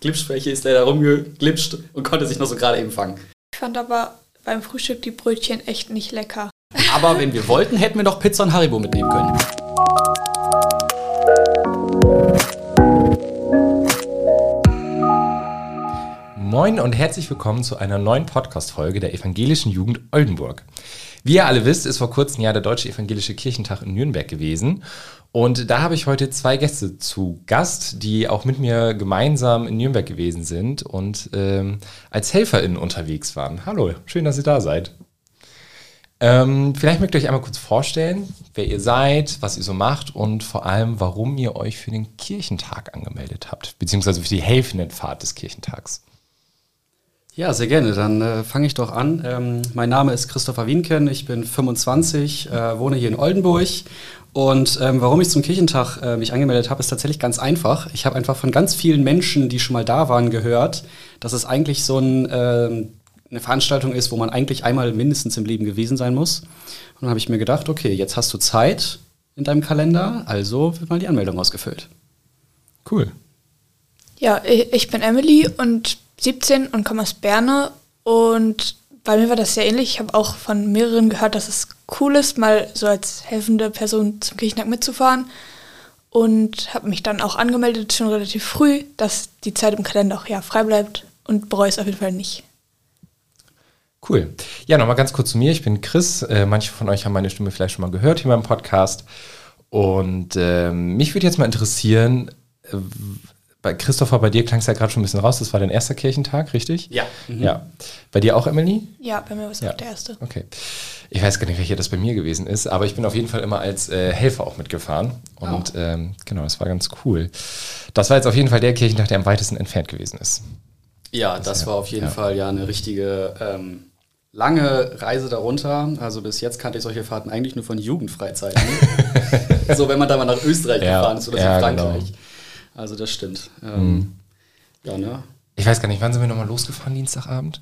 Glitschfläche ist leider rumgeglitscht und konnte sich noch so gerade eben fangen. Ich fand aber beim Frühstück die Brötchen echt nicht lecker. Aber wenn wir wollten, hätten wir doch Pizza und Haribo mitnehmen können. Moin und herzlich willkommen zu einer neuen Podcast-Folge der Evangelischen Jugend Oldenburg. Wie ihr alle wisst, ist vor kurzem ja der Deutsche Evangelische Kirchentag in Nürnberg gewesen. Und da habe ich heute zwei Gäste zu Gast, die auch mit mir gemeinsam in Nürnberg gewesen sind und ähm, als HelferInnen unterwegs waren. Hallo, schön, dass ihr da seid. Ähm, vielleicht mögt ihr euch einmal kurz vorstellen, wer ihr seid, was ihr so macht und vor allem, warum ihr euch für den Kirchentag angemeldet habt, beziehungsweise für die Helfendenfahrt des Kirchentags. Ja, sehr gerne. Dann äh, fange ich doch an. Ähm, mein Name ist Christopher Wienken, ich bin 25, äh, wohne hier in Oldenburg. Und ähm, warum ich zum Kirchentag äh, mich angemeldet habe, ist tatsächlich ganz einfach. Ich habe einfach von ganz vielen Menschen, die schon mal da waren, gehört, dass es eigentlich so ein, ähm, eine Veranstaltung ist, wo man eigentlich einmal mindestens im Leben gewesen sein muss. Und dann habe ich mir gedacht, okay, jetzt hast du Zeit in deinem Kalender, also wird mal die Anmeldung ausgefüllt. Cool. Ja, ich ich bin Emily und 17 und komme aus Berne. Und bei mir war das sehr ähnlich. Ich habe auch von mehreren gehört, dass es cool ist, mal so als helfende Person zum Kirchentag mitzufahren. Und habe mich dann auch angemeldet, schon relativ früh, dass die Zeit im Kalender auch ja frei bleibt und bereue es auf jeden Fall nicht. Cool. Ja, nochmal ganz kurz zu mir. Ich bin Chris. Äh, manche von euch haben meine Stimme vielleicht schon mal gehört hier beim Podcast. Und ähm, mich würde jetzt mal interessieren, äh, bei Christopher, bei dir klang es ja gerade schon ein bisschen raus. Das war dein erster Kirchentag, richtig? Ja. Mhm. Ja. Bei dir auch, Emily? Ja, bei mir war es Ja. auch der erste. Okay. Ich weiß gar nicht, welcher das bei mir gewesen ist, aber ich bin auf jeden Fall immer als äh, Helfer auch mitgefahren. Und ähm, genau, das war ganz cool. Das war jetzt auf jeden Fall der Kirchentag, der am weitesten entfernt gewesen ist. Ja, das ja- war auf jeden ja. Fall ja eine richtige ähm, lange Reise darunter. Also bis jetzt kannte ich solche Fahrten eigentlich nur von Jugendfreizeiten. so, wenn man da mal nach Österreich Ja, gefahren ist oder ja, so Frankreich. genau. Also das stimmt. Ähm, Ja, ne? Ich weiß gar nicht, wann sind wir nochmal losgefahren, Dienstagabend?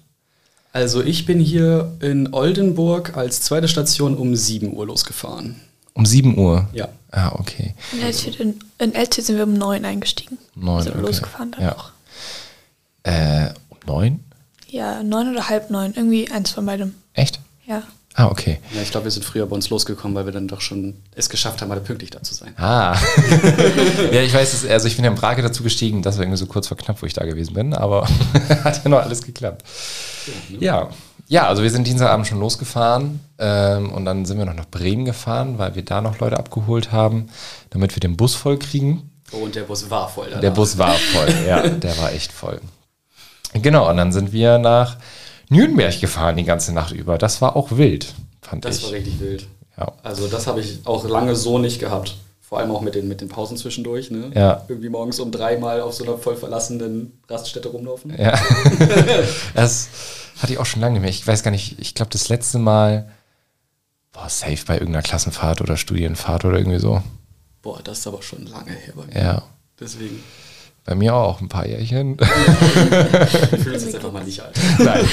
Also ich bin hier in Oldenburg als zweite Station um 7 Uhr losgefahren. Um 7 Uhr. Ja. Ah, okay. In Elzit, in, in Elzit sind wir um 9 eingestiegen. Neun, sind wir okay. losgefahren dann Ja. auch. Äh, um 9? Ja, 9 oder halb 9, irgendwie eins von beidem. Echt? Ja. Ah, okay. Ja, ich glaube, wir sind früher bei uns losgekommen, weil wir dann doch schon es geschafft haben, mal pünktlich da zu sein. Ah. ja, ich weiß, es, also ich bin ja in Brake dazu gestiegen, das war irgendwie so kurz vor knapp, wo ich da gewesen bin, aber hat ja noch alles geklappt. Ja. Ja, also wir sind Dienstagabend schon losgefahren ähm, und dann sind wir noch nach Bremen gefahren, weil wir da noch Leute abgeholt haben, damit wir den Bus voll kriegen. Oh, und der Bus war voll. Der danach. Bus war voll, ja, der war echt voll. Genau, und dann sind wir nach Nürnberg gefahren die ganze Nacht über. Das war auch wild, fand Das ich. war richtig wild. Ja. Also das habe ich auch lange so nicht gehabt. Vor allem auch mit den, mit den Pausen zwischendurch. Ne? Ja. Irgendwie morgens um drei Mal auf so einer voll verlassenen Raststätte rumlaufen. Ja. das hatte ich auch schon lange nicht mehr. Ich weiß gar nicht, ich glaube, das letzte Mal war safe bei irgendeiner Klassenfahrt oder Studienfahrt oder irgendwie so. Boah, das ist aber schon lange her bei mir. Ja. Deswegen. Bei mir auch ein paar Jährchen. Wir fühlen uns jetzt einfach mal nicht alt. Nein.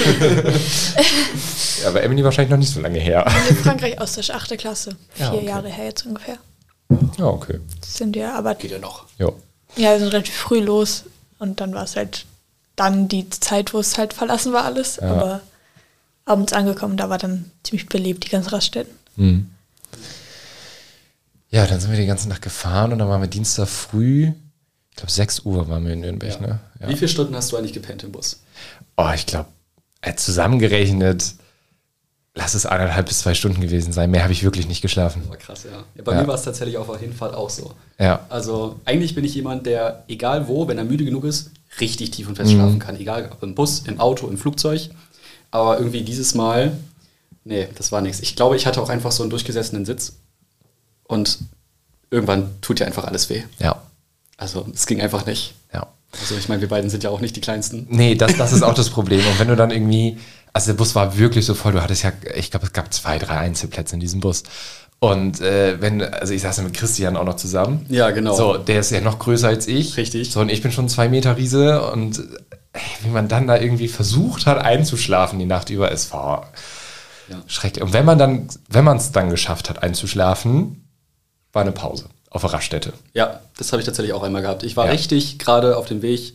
ja, bei Emily wahrscheinlich noch nicht so lange her. In Frankreich Austausch, 8. Klasse. Ja, Vier okay. Jahre her jetzt ungefähr. Ja, okay. Sind wir, aber Geht ja noch. Jo. ja, wir sind relativ früh los und dann war es halt dann die Zeit, wo es halt verlassen war alles. Ja. Aber abends angekommen, da war dann ziemlich belebt, die ganzen Raststätten. Hm. Ja, dann sind wir die ganze Nacht gefahren und dann waren wir Dienstag früh, ich glaube 6 Uhr waren wir in Nürnberg, ne? Ja. Wie viele Stunden hast du eigentlich gepennt im Bus? Oh, ich glaube, äh, zusammengerechnet, lass es eineinhalb bis zwei Stunden gewesen sein. Mehr habe ich wirklich nicht geschlafen. War krass, ja. ja bei Ja. mir war es tatsächlich auf der Hinfahrt auch so. Ja. Also eigentlich bin ich jemand, der, egal wo, wenn er müde genug ist, richtig tief und fest Mhm. schlafen kann. Egal ob im Bus, im Auto, im Flugzeug. Aber irgendwie dieses Mal, nee, das war nichts. Ich glaube, ich hatte auch einfach so einen durchgesessenen Sitz. Und irgendwann tut dir einfach alles weh. Ja. Also es ging einfach nicht. Ja. Also ich meine, wir beiden sind ja auch nicht die Kleinsten. Nee, das, das ist auch das Problem. Und wenn du dann irgendwie, also der Bus war wirklich so voll, du hattest ja, ich glaube, es gab zwei, drei Einzelplätze in diesem Bus. Und äh, wenn, also ich saß ja mit Christian auch noch zusammen. Ja, genau. So, der ist ja noch größer als ich. Richtig. So, und ich bin schon zwei Meter Riese und äh, wie man dann da irgendwie versucht hat einzuschlafen die Nacht über, es war Ja. schrecklich. Und wenn man dann, wenn man es dann geschafft hat einzuschlafen, war eine Pause auf der Raststätte. Ja, das habe ich tatsächlich auch einmal gehabt. Ich war Ja. richtig gerade auf dem Weg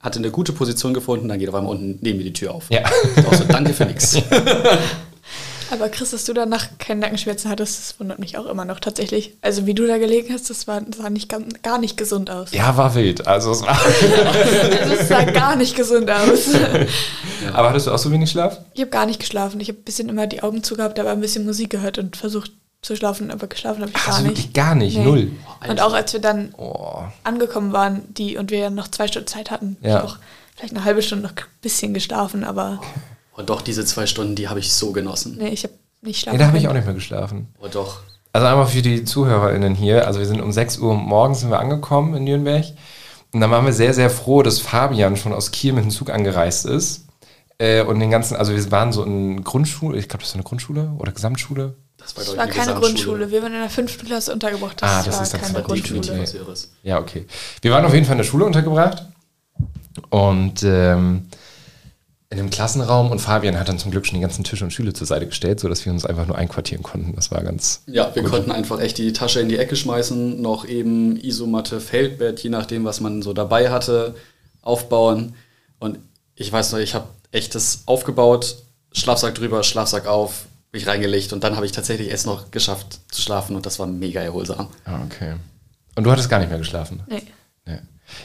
hatte eine gute Position gefunden, dann geht auf einmal unten neben mir die Tür auf. Ja. Auch so, danke für nichts. Aber Chris, dass du danach keine Nackenschmerzen hattest, das wundert mich auch immer noch tatsächlich. Also wie du da gelegen hast, das, war, das sah nicht, gar- gar nicht gesund aus. Ja, war wild. Also es war. Also es sah gar nicht gesund aus. Aber hattest du auch so wenig Schlaf? Ich habe gar nicht geschlafen. Ich habe ein bisschen immer die Augen zugehabt, aber ein bisschen Musik gehört und versucht zu schlafen, aber geschlafen habe ich gar Also nicht. wirklich gar nicht, Nee. null. Und auch als wir dann Oh. angekommen waren, die und wir ja noch zwei Stunden Zeit hatten, Ja. ich auch vielleicht eine halbe Stunde noch ein bisschen geschlafen, aber Und doch, diese zwei Stunden, die habe ich so genossen. nee, ich habe nicht schlafen Nee, da habe ich auch nicht mehr geschlafen. Oh doch. Also einmal für die ZuhörerInnen hier. Also wir sind um 6 Uhr morgens sind wir angekommen in Nürnberg. Und dann waren wir sehr, sehr froh, dass Fabian schon aus Kiel mit dem Zug angereist ist. Äh, und den ganzen, also wir waren so in Grundschule, ich glaube, das ist eine Grundschule oder Gesamtschule. Das war, Das war keine. Grundschule. Wir waren in der fünften Klasse untergebracht. Das, Ah, das war ist dann keine Grundschule. Ja, okay. Wir waren auf jeden Fall in der Schule untergebracht. Und ähm, in einem Klassenraum. Und Fabian hat dann zum Glück schon die ganzen Tische und Stühle zur Seite gestellt, sodass wir uns einfach nur einquartieren konnten. Das war ganz. Ja, wir konnten einfach echt die Tasche in die Ecke schmeißen, noch eben Isomatte, Feldbett, je nachdem, was man so dabei hatte, aufbauen. Und ich weiß noch, ich habe echt das aufgebaut, Schlafsack drüber, Schlafsack auf, mich reingelegt und dann habe ich tatsächlich erst noch geschafft zu schlafen und das war mega erholsam. Ah, okay. Und du hattest gar nicht mehr geschlafen? Nee. Nee.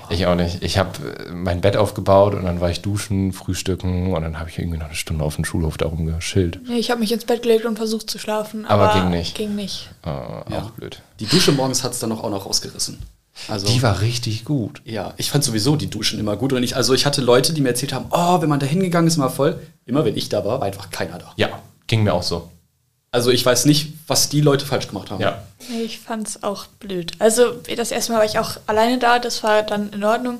Ich auch nicht. Ich habe mein Bett aufgebaut und dann war ich duschen, frühstücken und dann habe ich irgendwie noch eine Stunde auf dem Schulhof da rumgeschillt. Nee, ich habe mich ins Bett gelegt und versucht zu schlafen, Aber aber, ging nicht. Ging nicht. Äh, Ja. Auch blöd. Die Dusche morgens hat es dann noch auch noch rausgerissen. Also, Die war richtig gut. ja, ich fand sowieso die Duschen immer gut. Und ich, also ich hatte Leute, die mir erzählt haben, oh, wenn man da hingegangen ist, immer voll. Immer wenn ich da war, war einfach keiner da. Ja, ging mir auch so. Also ich weiß nicht, was die Leute falsch gemacht haben. Ja. Ich fand's auch blöd. Also das erste Mal war ich auch alleine da, das war dann in Ordnung.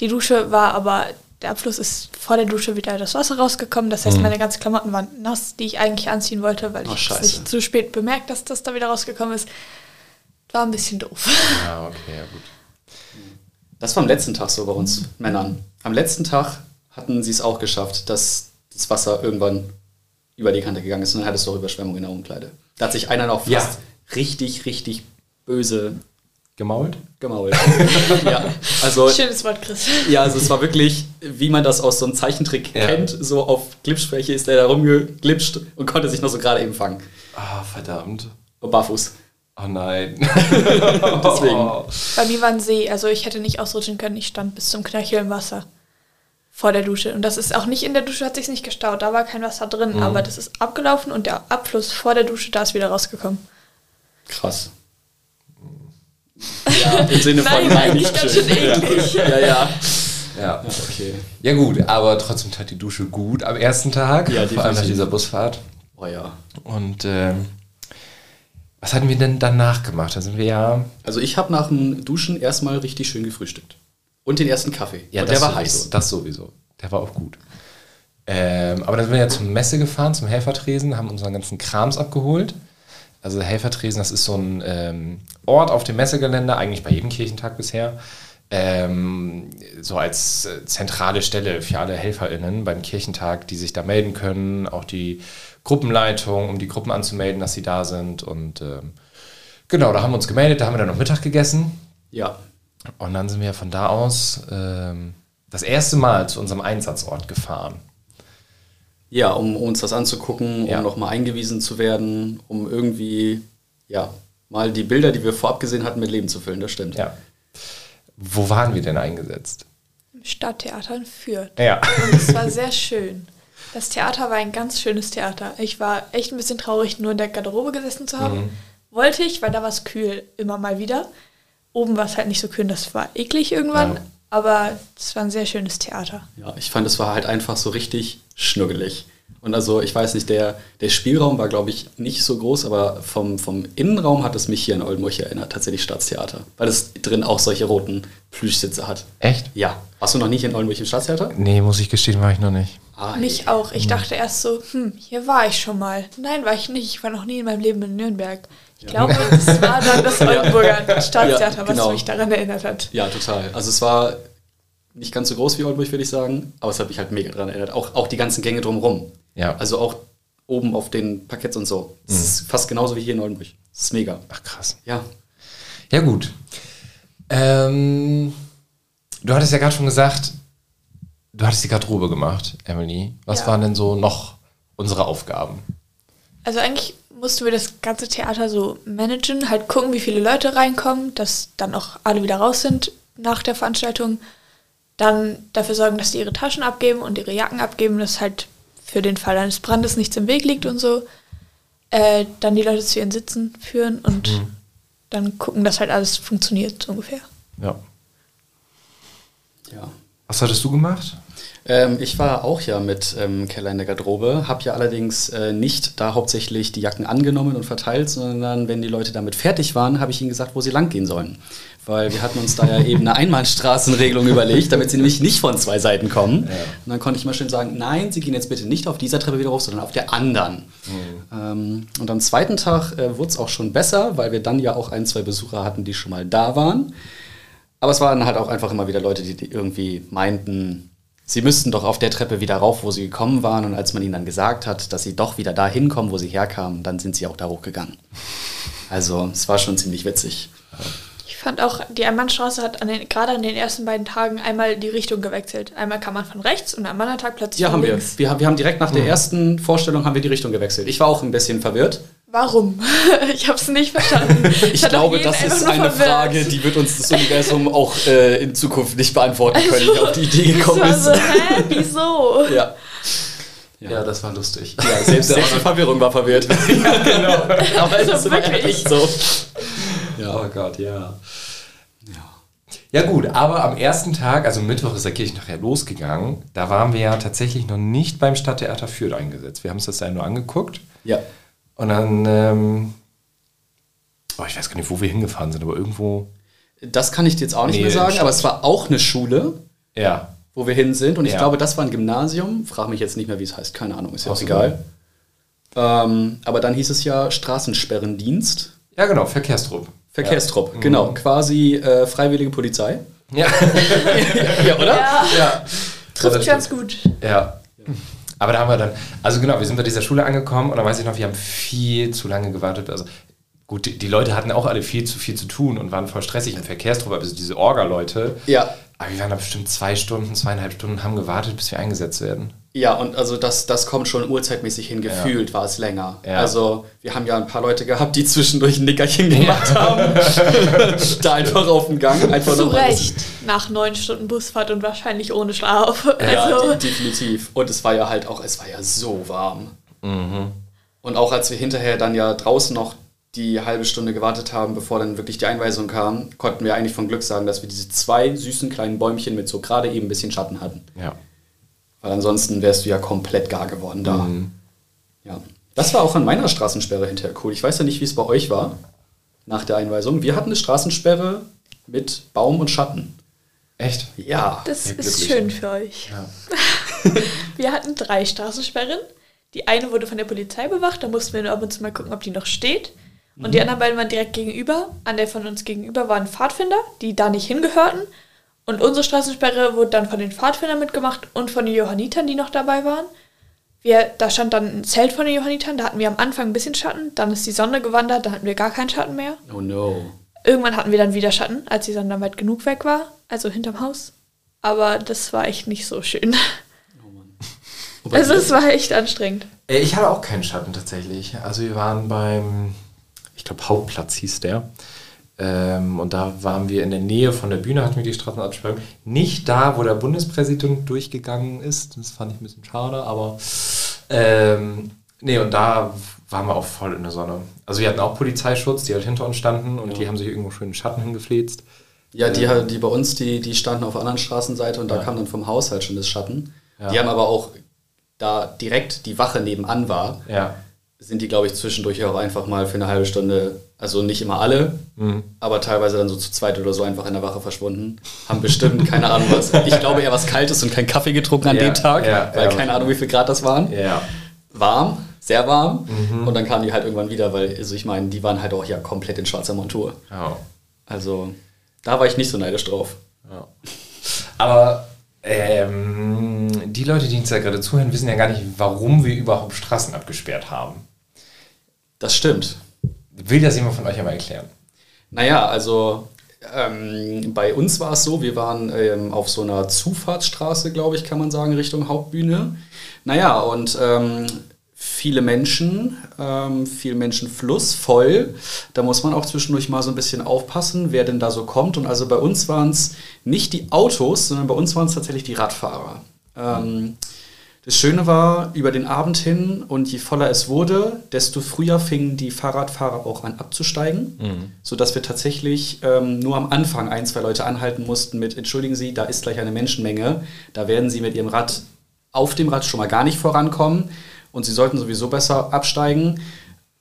Die Dusche war aber, der Abfluss ist vor der Dusche wieder das Wasser rausgekommen. Das heißt, meine ganzen Klamotten waren nass, die ich eigentlich anziehen wollte, weil Oh, ich es nicht zu spät bemerkt, dass das da wieder rausgekommen ist. War ein bisschen doof. Ja, okay, ja gut. Das war am letzten Tag so bei uns Männern. Am letzten Tag hatten sie es auch geschafft, dass das Wasser irgendwann über die Kante gegangen ist und dann hattest du auch Überschwemmung in der Umkleide. Da hat sich einer noch fast Ja. richtig, richtig böse Gemault? gemault. ja, also, Schönes Wort, Chris. ja, also es war wirklich, wie man das aus so einem Zeichentrick Ja. kennt, so auf Glipsschwäche ist der da rumgeglitscht und konnte sich noch so gerade eben fangen. Ah, verdammt. Und barfuß. Oh nein. Deswegen. Bei mir war ein See, also ich hätte nicht ausrutschen können. Ich stand bis zum Knöchel im Wasser vor der Dusche. Und das ist auch nicht in der Dusche, hat sich nicht gestaut. Da war kein Wasser drin, Mhm. aber das ist abgelaufen und der Abfluss vor der Dusche, da ist wieder rausgekommen. Krass. Ja, im Sinne von Nein, eigentlich nicht ganz schön. eklig. Ja, ja. Ja. Okay. Ja gut, aber trotzdem tat die Dusche gut am ersten Tag. Ja, vor allem nach dieser Busfahrt. Oh ja. Und ähm, was hatten wir denn danach gemacht? Da sind wir ja. Also ich habe nach dem Duschen erstmal richtig schön gefrühstückt. Und den ersten Kaffee. Ja, und der war sowieso, heiß. Das sowieso. Der war auch gut. Ähm, aber dann sind wir ja zur Messe gefahren, zum Helfertresen, haben unseren ganzen Krams abgeholt. Also Helfertresen, das ist so ein ähm, Ort auf dem Messegelände, eigentlich bei jedem Kirchentag bisher. Ähm, so als äh, zentrale Stelle für alle HelferInnen beim Kirchentag, die sich da melden können, auch die Gruppenleitung, um die Gruppen anzumelden, dass sie da sind. Und ähm, genau, da haben wir uns gemeldet, da haben wir dann noch Mittag gegessen. Ja. Und dann sind wir von da aus ähm, das erste Mal zu unserem Einsatzort gefahren. Ja, um uns das anzugucken, Ja. um nochmal eingewiesen zu werden, um irgendwie, ja, mal die Bilder, die wir vorab gesehen hatten, mit Leben zu füllen. Das stimmt. Ja. Wo waren wir denn eingesetzt? Im Stadttheater in Fürth. Ja. Und es war sehr schön. Das Theater war ein ganz schönes Theater. Ich war echt ein bisschen traurig, nur in der Garderobe gesessen zu haben. Mhm. Wollte ich, weil da war es kühl immer mal wieder. Oben war es halt nicht so kühl, das war eklig irgendwann. Ja. Aber es war ein sehr schönes Theater. Ja, ich fand, es war halt einfach so richtig schnuggelig. Und also, ich weiß nicht, der, der Spielraum war, glaube ich, nicht so groß, aber vom, vom Innenraum hat es mich hier in Oldenburg erinnert, tatsächlich Staatstheater. Weil es drin auch solche roten Plüschsitze hat. Echt? Ja. Warst du noch nicht in Oldenburg im Staatstheater? Nee, muss ich gestehen, war ich noch nicht. Ah, Mich auch. Ich dachte erst so, hm, hier war ich schon mal. Nein, war ich nicht. Ich war noch nie in meinem Leben in Nürnberg. Ich glaube, das war dann das Oldenburger Staatstheater, Ja, was genau. mich daran erinnert hat. Ja, total. Also es war nicht ganz so groß wie Oldenburg, würde ich sagen, aber es hat mich halt mega dran erinnert. Auch, auch die ganzen Gänge drumherum. Ja. Also auch oben auf den Parketts und so. Es ist fast genauso wie hier in Oldenburg. Das ist mega. Ach krass. Ja. Ja, gut. Ähm, du hattest ja gerade schon gesagt, du hattest die Garderobe gemacht, Emily. Was Ja. waren denn so noch unsere Aufgaben? Also eigentlich mussten wir das ganze Theater so managen, halt gucken, wie viele Leute reinkommen, dass dann auch alle wieder raus sind nach der Veranstaltung. Dann dafür sorgen, dass die ihre Taschen abgeben und ihre Jacken abgeben, dass halt für den Fall eines Brandes nichts im Weg liegt und so. Äh, dann die Leute zu ihren Sitzen führen und dann gucken, dass halt alles funktioniert, so ungefähr. Ja. Ja. Was hattest du gemacht? Ähm, ich war auch ja mit ähm, Keller in der Garderobe, habe ja allerdings äh, nicht da hauptsächlich die Jacken angenommen und verteilt, sondern wenn die Leute damit fertig waren, habe ich ihnen gesagt, wo sie lang gehen sollen. Weil wir hatten uns da ja eben eine Einbahnstraßenregelung überlegt, damit sie nämlich nicht von zwei Seiten kommen. Und dann konnte ich mal schön sagen, nein, sie gehen jetzt bitte nicht auf dieser Treppe wieder hoch, sondern auf der anderen. Ähm, und am zweiten Tag äh, wurde es auch schon besser, weil wir dann ja auch ein, zwei Besucher hatten, die schon mal da waren. Aber es waren halt auch einfach immer wieder Leute, die, die irgendwie meinten, sie müssten doch auf der Treppe wieder rauf, wo sie gekommen waren. Und als man ihnen dann gesagt hat, dass sie doch wieder da hinkommen, wo sie herkamen, dann sind sie auch da hochgegangen. Also es war schon ziemlich witzig. Ich fand auch, die Einbahnstraße hat an den, gerade an den ersten beiden Tagen einmal die Richtung gewechselt. Einmal kam man von rechts und am anderen Tag plötzlich Ja, von haben wir. links. wir. haben- Wir haben direkt nach der ersten Vorstellung haben wir die Richtung gewechselt. Ich war auch ein bisschen verwirrt. Warum? ich habe es nicht verstanden. Ich hat glaube, das ist eine verwirrt. Frage, die wird uns das Universum auch äh, in Zukunft nicht beantworten können, wie auf die Idee gekommen ist. so, hä, wieso? Ja. Ja, das war lustig. Ja, selbst, selbst die Verwirrung war verwirrt. ja, genau. Aber Also es war wirklich. echt so. Ja, oh Gott, ja. Ja gut, aber am ersten Tag, also Mittwoch ist der Kirchentag ja losgegangen, da waren wir ja tatsächlich noch nicht beim Stadttheater Fürth eingesetzt. Wir haben uns das ja nur angeguckt Ja. Und dann, ähm, oh, ich weiß gar nicht, wo wir hingefahren sind, aber irgendwo, Das kann ich dir jetzt auch nicht Nee, mehr sagen, aber es war auch eine Schule, ja, wo wir hin sind. Und ich Ja. glaube, das war ein Gymnasium. Frag mich jetzt nicht mehr, wie es heißt. Keine Ahnung, ist ja auch Ach egal. Ähm, aber dann hieß es ja Straßensperrendienst. ja genau, Verkehrstrupp. Verkehrstrupp, genau. Quasi äh, freiwillige Polizei. Ja, ja, oder? Ja, ja. trifft ganz gut. Ja. Aber da haben wir dann, also genau, wir sind bei dieser Schule angekommen und dann weiß ich noch, wir haben viel zu lange gewartet. Also gut, die, die Leute hatten auch alle viel zu viel zu tun und waren voll stressig im Verkehrstrupp, also diese Orga-Leute. Ja. Aber wir waren da bestimmt zwei Stunden, zweieinhalb Stunden, haben gewartet, bis wir eingesetzt werden. Ja, und also das, das kommt schon uhrzeitmäßig hin. Gefühlt war es länger. Ja. Also wir haben ja ein paar Leute gehabt, die zwischendurch ein Nickerchen gemacht haben. da einfach auf dem Gang. Einfach Zu Recht. Nach neun Stunden Busfahrt und wahrscheinlich ohne Schlaf. Ja, Also, de- definitiv. Und es war ja halt auch, es war ja so warm. Mhm. Und auch als wir hinterher dann ja draußen noch die halbe Stunde gewartet haben, bevor dann wirklich die Einweisung kam, konnten wir eigentlich von Glück sagen, dass wir diese zwei süßen kleinen Bäumchen mit so gerade eben ein bisschen Schatten hatten. Ja. Weil ansonsten wärst du ja komplett gar geworden da. Mhm. Ja. Das war auch an meiner Straßensperre hinterher cool. Ich weiß ja nicht, wie es bei euch war nach der Einweisung. Wir hatten eine Straßensperre mit Baum und Schatten. Echt? Ja. das Ja, ist schön für euch. Ja. Wir hatten drei Straßensperren. Die eine wurde von der Polizei bewacht, da mussten wir nur ab und zu mal gucken, ob die noch steht. Und Mhm. die anderen beiden waren direkt gegenüber. An der von uns gegenüber waren Pfadfinder, die da nicht hingehörten. Und unsere Straßensperre wurde dann von den Pfadfindern mitgemacht und von den Johannitern, die noch dabei waren. Wir, da stand dann ein Zelt von den Johannitern, da hatten wir am Anfang ein bisschen Schatten, dann ist die Sonne gewandert, da hatten wir gar keinen Schatten mehr. Oh no. Irgendwann hatten wir dann wieder Schatten, als die Sonne dann weit genug weg war, also hinterm Haus. Aber das war echt nicht so schön. Und bei Also es war echt anstrengend. Äh, Ich hatte auch keinen Schatten tatsächlich. Also wir waren beim, ich glaube Hauptplatz hieß der. Ähm, und da waren wir in der Nähe von der Bühne, hatten wir die Straßenabsperrung. Nicht da, wo der Bundespräsident durchgegangen ist. Das fand ich ein bisschen schade, aber ähm, nee, und da waren wir auch voll in der Sonne. Also wir hatten auch Polizeischutz, die halt hinter uns standen und Ja. die haben sich irgendwo schön in den Schatten hingefläzt. Ja, die, die bei uns, die, die standen auf der anderen Straßenseite und da Ja. kam dann vom Haus halt schon das Schatten. Ja. Die haben aber auch, da direkt die Wache nebenan war, Ja. Sind die, glaube ich, zwischendurch auch einfach mal für eine halbe Stunde, also nicht immer alle, Mhm. aber teilweise dann so zu zweit oder so einfach in der Wache verschwunden. Haben bestimmt, keine Ahnung was, ich glaube eher was Kaltes und keinen Kaffee getrunken an Ja, dem Tag, ja, weil ja, keine Ahnung, wie viel Grad das waren. Ja. Warm, sehr warm. Mhm. Und dann kamen die halt irgendwann wieder, weil, also ich meine, die waren halt auch ja komplett in schwarzer Montur. Also da war ich nicht so neidisch drauf. Aber ähm, die Leute, die uns da gerade zuhören, wissen ja gar nicht, warum wir überhaupt Straßen abgesperrt haben. Das stimmt. Will das jemand von euch einmal erklären? Naja, also Ähm, bei uns war es so, wir waren ähm, auf so einer Zufahrtsstraße, glaube ich, kann man sagen, Richtung Hauptbühne. Naja, und ähm, viele Menschen, ähm, viel Menschenfluss, voll. Da muss man auch zwischendurch mal so ein bisschen aufpassen, wer denn da so kommt. Und also bei uns waren es nicht die Autos, sondern bei uns waren es tatsächlich die Radfahrer. Ähm, das Schöne war, über den Abend hin und je voller es wurde, desto früher fingen die Fahrradfahrer auch an abzusteigen, mhm. sodass wir tatsächlich ähm, nur am Anfang ein, zwei Leute anhalten mussten mit, entschuldigen Sie, da ist gleich eine Menschenmenge, da werden Sie mit Ihrem Rad auf dem Rad schon mal gar nicht vorankommen und Sie sollten sowieso besser absteigen.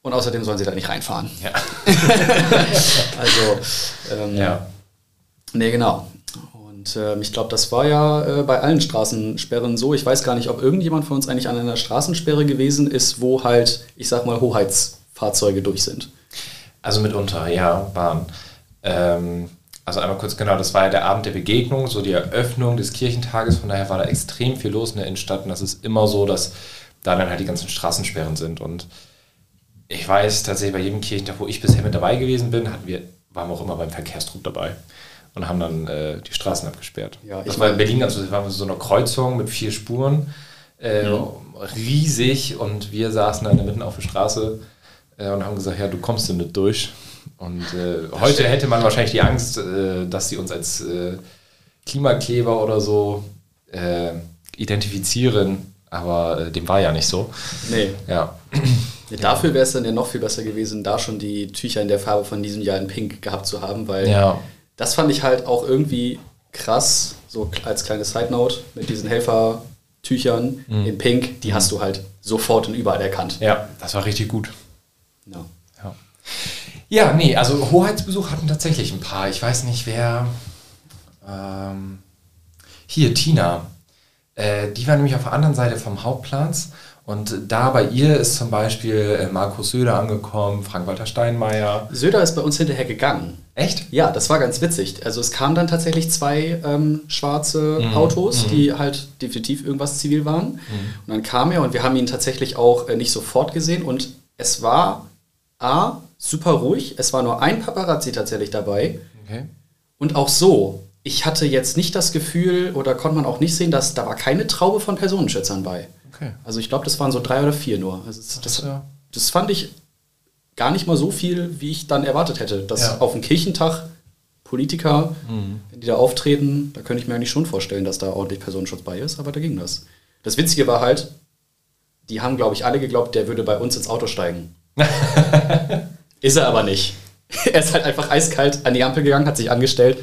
Und außerdem sollen sie da nicht reinfahren. Ja. also, ähm, ja. Nee, genau. Und äh, ich glaube, das war ja äh, bei allen Straßensperren so. Ich weiß gar nicht, ob irgendjemand von uns eigentlich an einer Straßensperre gewesen ist, wo halt, ich sag mal, Hoheitsfahrzeuge durch sind. Also mitunter, ja, waren. Ähm, also einmal kurz genau, das war ja der Abend der Begegnung, so die Eröffnung des Kirchentages. Von daher war da extrem viel los in der Innenstadt. Und das ist immer so, dass da dann halt die ganzen Straßensperren sind. Und ich weiß tatsächlich, bei jedem Kirchentag, wo ich bisher mit dabei gewesen bin, hatten wir, waren wir auch immer beim Verkehrsdruck dabei und haben dann äh, die Straßen abgesperrt. Ja, das war in Berlin, also das war so eine Kreuzung mit vier Spuren, äh, mhm. riesig und wir saßen dann mitten auf der Straße äh, und haben gesagt, ja, du kommst hier nicht durch. Und äh, heute hätte man wahrscheinlich die Angst, äh, dass sie uns als äh, Klimakleber oder so identifizieren, aber dem war ja nicht so. Nee. Ja. Ja, dafür wäre es dann ja noch viel besser gewesen, da schon die Tücher in der Farbe von diesem Jahr in Pink gehabt zu haben, weil ja das fand ich halt auch irgendwie krass, so als kleine Side Note mit diesen Helfertüchern mhm. in Pink, die mhm. hast du halt sofort und überall erkannt. Ja, das war richtig gut. Ja. ja. Ja, nee, also Hoheitsbesuch hatten tatsächlich ein paar. Ich weiß nicht, wer. Ähm, hier, Tina. Äh, die war nämlich auf der anderen Seite vom Hauptplatz und da bei ihr ist zum Beispiel äh, Markus Söder angekommen, Frank-Walter Steinmeier. Söder ist bei uns hinterher gegangen. Echt? Ja, das war ganz witzig. Also es kamen dann tatsächlich zwei ähm, schwarze mhm. Autos, mhm. die halt definitiv irgendwas zivil waren. Mhm. Und dann kam er und wir haben ihn tatsächlich auch äh, nicht sofort gesehen. Und es war A, super ruhig. Es war nur ein Paparazzi tatsächlich dabei. Okay. Und auch so, ich hatte jetzt nicht das Gefühl oder konnte man auch nicht sehen, dass da war keine Traube von Personenschützern bei. Okay. Also ich glaube, das waren so drei oder vier nur. Also das, das, das, fand ich gar nicht mal so viel, wie ich dann erwartet hätte. Dass ja. auf dem Kirchentag Politiker, mhm. wenn die da auftreten, da könnte ich mir eigentlich schon vorstellen, dass da ordentlich Personenschutz bei ist, aber da ging das. Das Witzige war halt, die haben, glaube ich, alle geglaubt, der würde bei uns ins Auto steigen. ist er aber nicht. er ist halt einfach eiskalt an die Ampel gegangen, hat sich angestellt,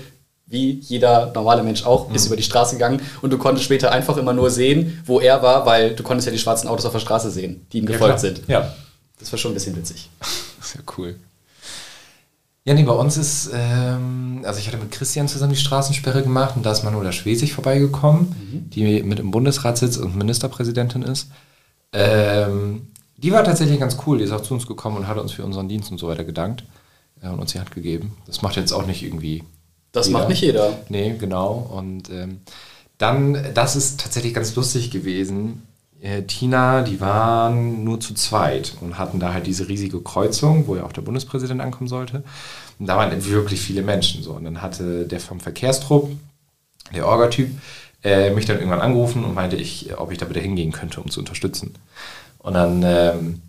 wie jeder normale Mensch auch, ist mhm. über die Straße gegangen und du konntest später einfach immer nur sehen, wo er war, weil du konntest ja die schwarzen Autos auf der Straße sehen, die ihm gefolgt ja, sind. Ja. Das war schon ein bisschen witzig. Das ist ja cool. Ja, nee, bei uns ist, ähm, also ich hatte mit Christian zusammen die Straßensperre gemacht und da ist Manuela Schwesig vorbeigekommen, mhm. die mit im Bundesrat sitzt und Ministerpräsidentin ist. Ähm, die war tatsächlich ganz cool, die ist auch zu uns gekommen und hat uns für unseren Dienst und so weiter gedankt äh, und uns die Hand gegeben. Das macht jetzt auch nicht irgendwie das jeder. macht nicht jeder. Nee, genau. Und ähm, dann, das ist tatsächlich ganz lustig gewesen. Äh, Tina, die waren nur zu zweit und hatten da halt diese riesige Kreuzung, wo ja auch der Bundespräsident ankommen sollte. Und da waren wirklich viele Menschen so. Und dann hatte der vom Verkehrstrupp, der Orga-Typ, äh, mich dann irgendwann angerufen und meinte, ich, ob ich da bitte hingehen könnte, um zu unterstützen. Und dann ähm,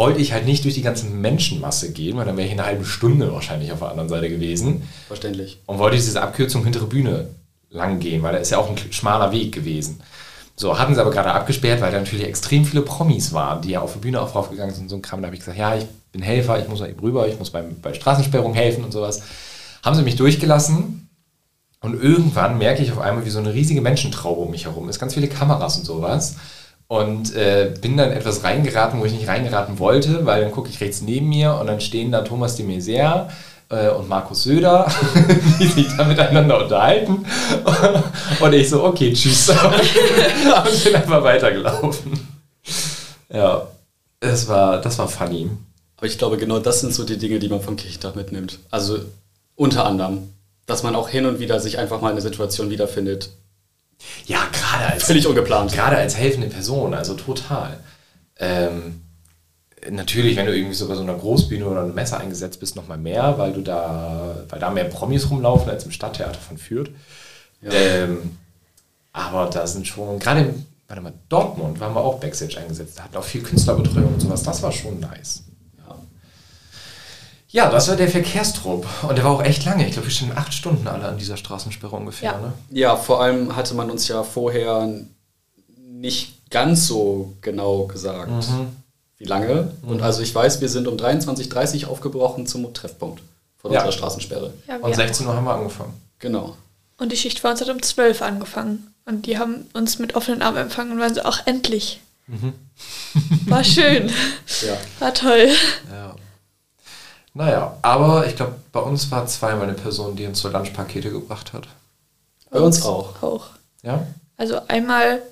wollte ich halt nicht durch die ganze Menschenmasse gehen, weil dann wäre ich eine halbe Stunde wahrscheinlich auf der anderen Seite gewesen. Verständlich. Und wollte diese Abkürzung hintere Bühne lang gehen, weil da ist ja auch ein schmaler Weg gewesen. So, hatten sie aber gerade abgesperrt, weil da natürlich extrem viele Promis waren, die ja auf der Bühne auch raufgegangen sind und so ein Kram. Da habe ich gesagt, ja, ich bin Helfer, ich muss mal eben rüber, ich muss beim, bei Straßensperrung helfen und sowas. Haben sie mich durchgelassen und irgendwann merke ich auf einmal, wie so eine riesige Menschentraube um mich herum ist, ganz viele Kameras und sowas und äh, bin dann etwas reingeraten, wo ich nicht reingeraten wollte, weil dann gucke ich rechts neben mir und dann stehen da Thomas de Maizière äh, und Markus Söder, die sich da miteinander unterhalten. und ich so, okay, tschüss. und bin einfach weitergelaufen. Ja, das war, das war funny. Aber ich glaube, genau das sind so die Dinge, die man vom Kirchentag mitnimmt. Also unter anderem, dass man auch hin und wieder sich einfach mal in eine Situation wiederfindet, ja, gerade als. Völlig ungeplant. Gerade als helfende Person, also total. Ähm, natürlich, wenn du irgendwie so bei so einer Großbühne oder einem Messer eingesetzt bist, nochmal mehr, weil du da, weil da mehr Promis rumlaufen als im Stadttheater von Fürth. Ja. Ähm, aber da sind schon, gerade in, warte mal, Dortmund waren wir auch Backstage eingesetzt. Da hatten auch viel Künstlerbetreuung und sowas. Das war schon nice. Ja, das war der Verkehrstrupp. Und der war auch echt lange. Ich glaube, wir standen acht Stunden alle an dieser Straßensperre ungefähr. Ja. Ne? Ja, vor allem hatte man uns ja vorher nicht ganz so genau gesagt, wie lange. Und also ich weiß, wir sind um 23.30 Uhr aufgebrochen zum Treffpunkt von Ja. unserer Straßensperre. Ja, Und wir- 16 Uhr haben wir angefangen. Genau. Und die Schicht vor uns hat um 12 angefangen. Und die haben uns mit offenen Armen empfangen und waren so, ach, endlich. War schön. Ja. War toll. Ja. Naja, aber ich glaube, bei uns war zweimal eine Person, die uns so Lunchpakete gebracht hat. Bei uns auch. Auch. Ja? Also einmal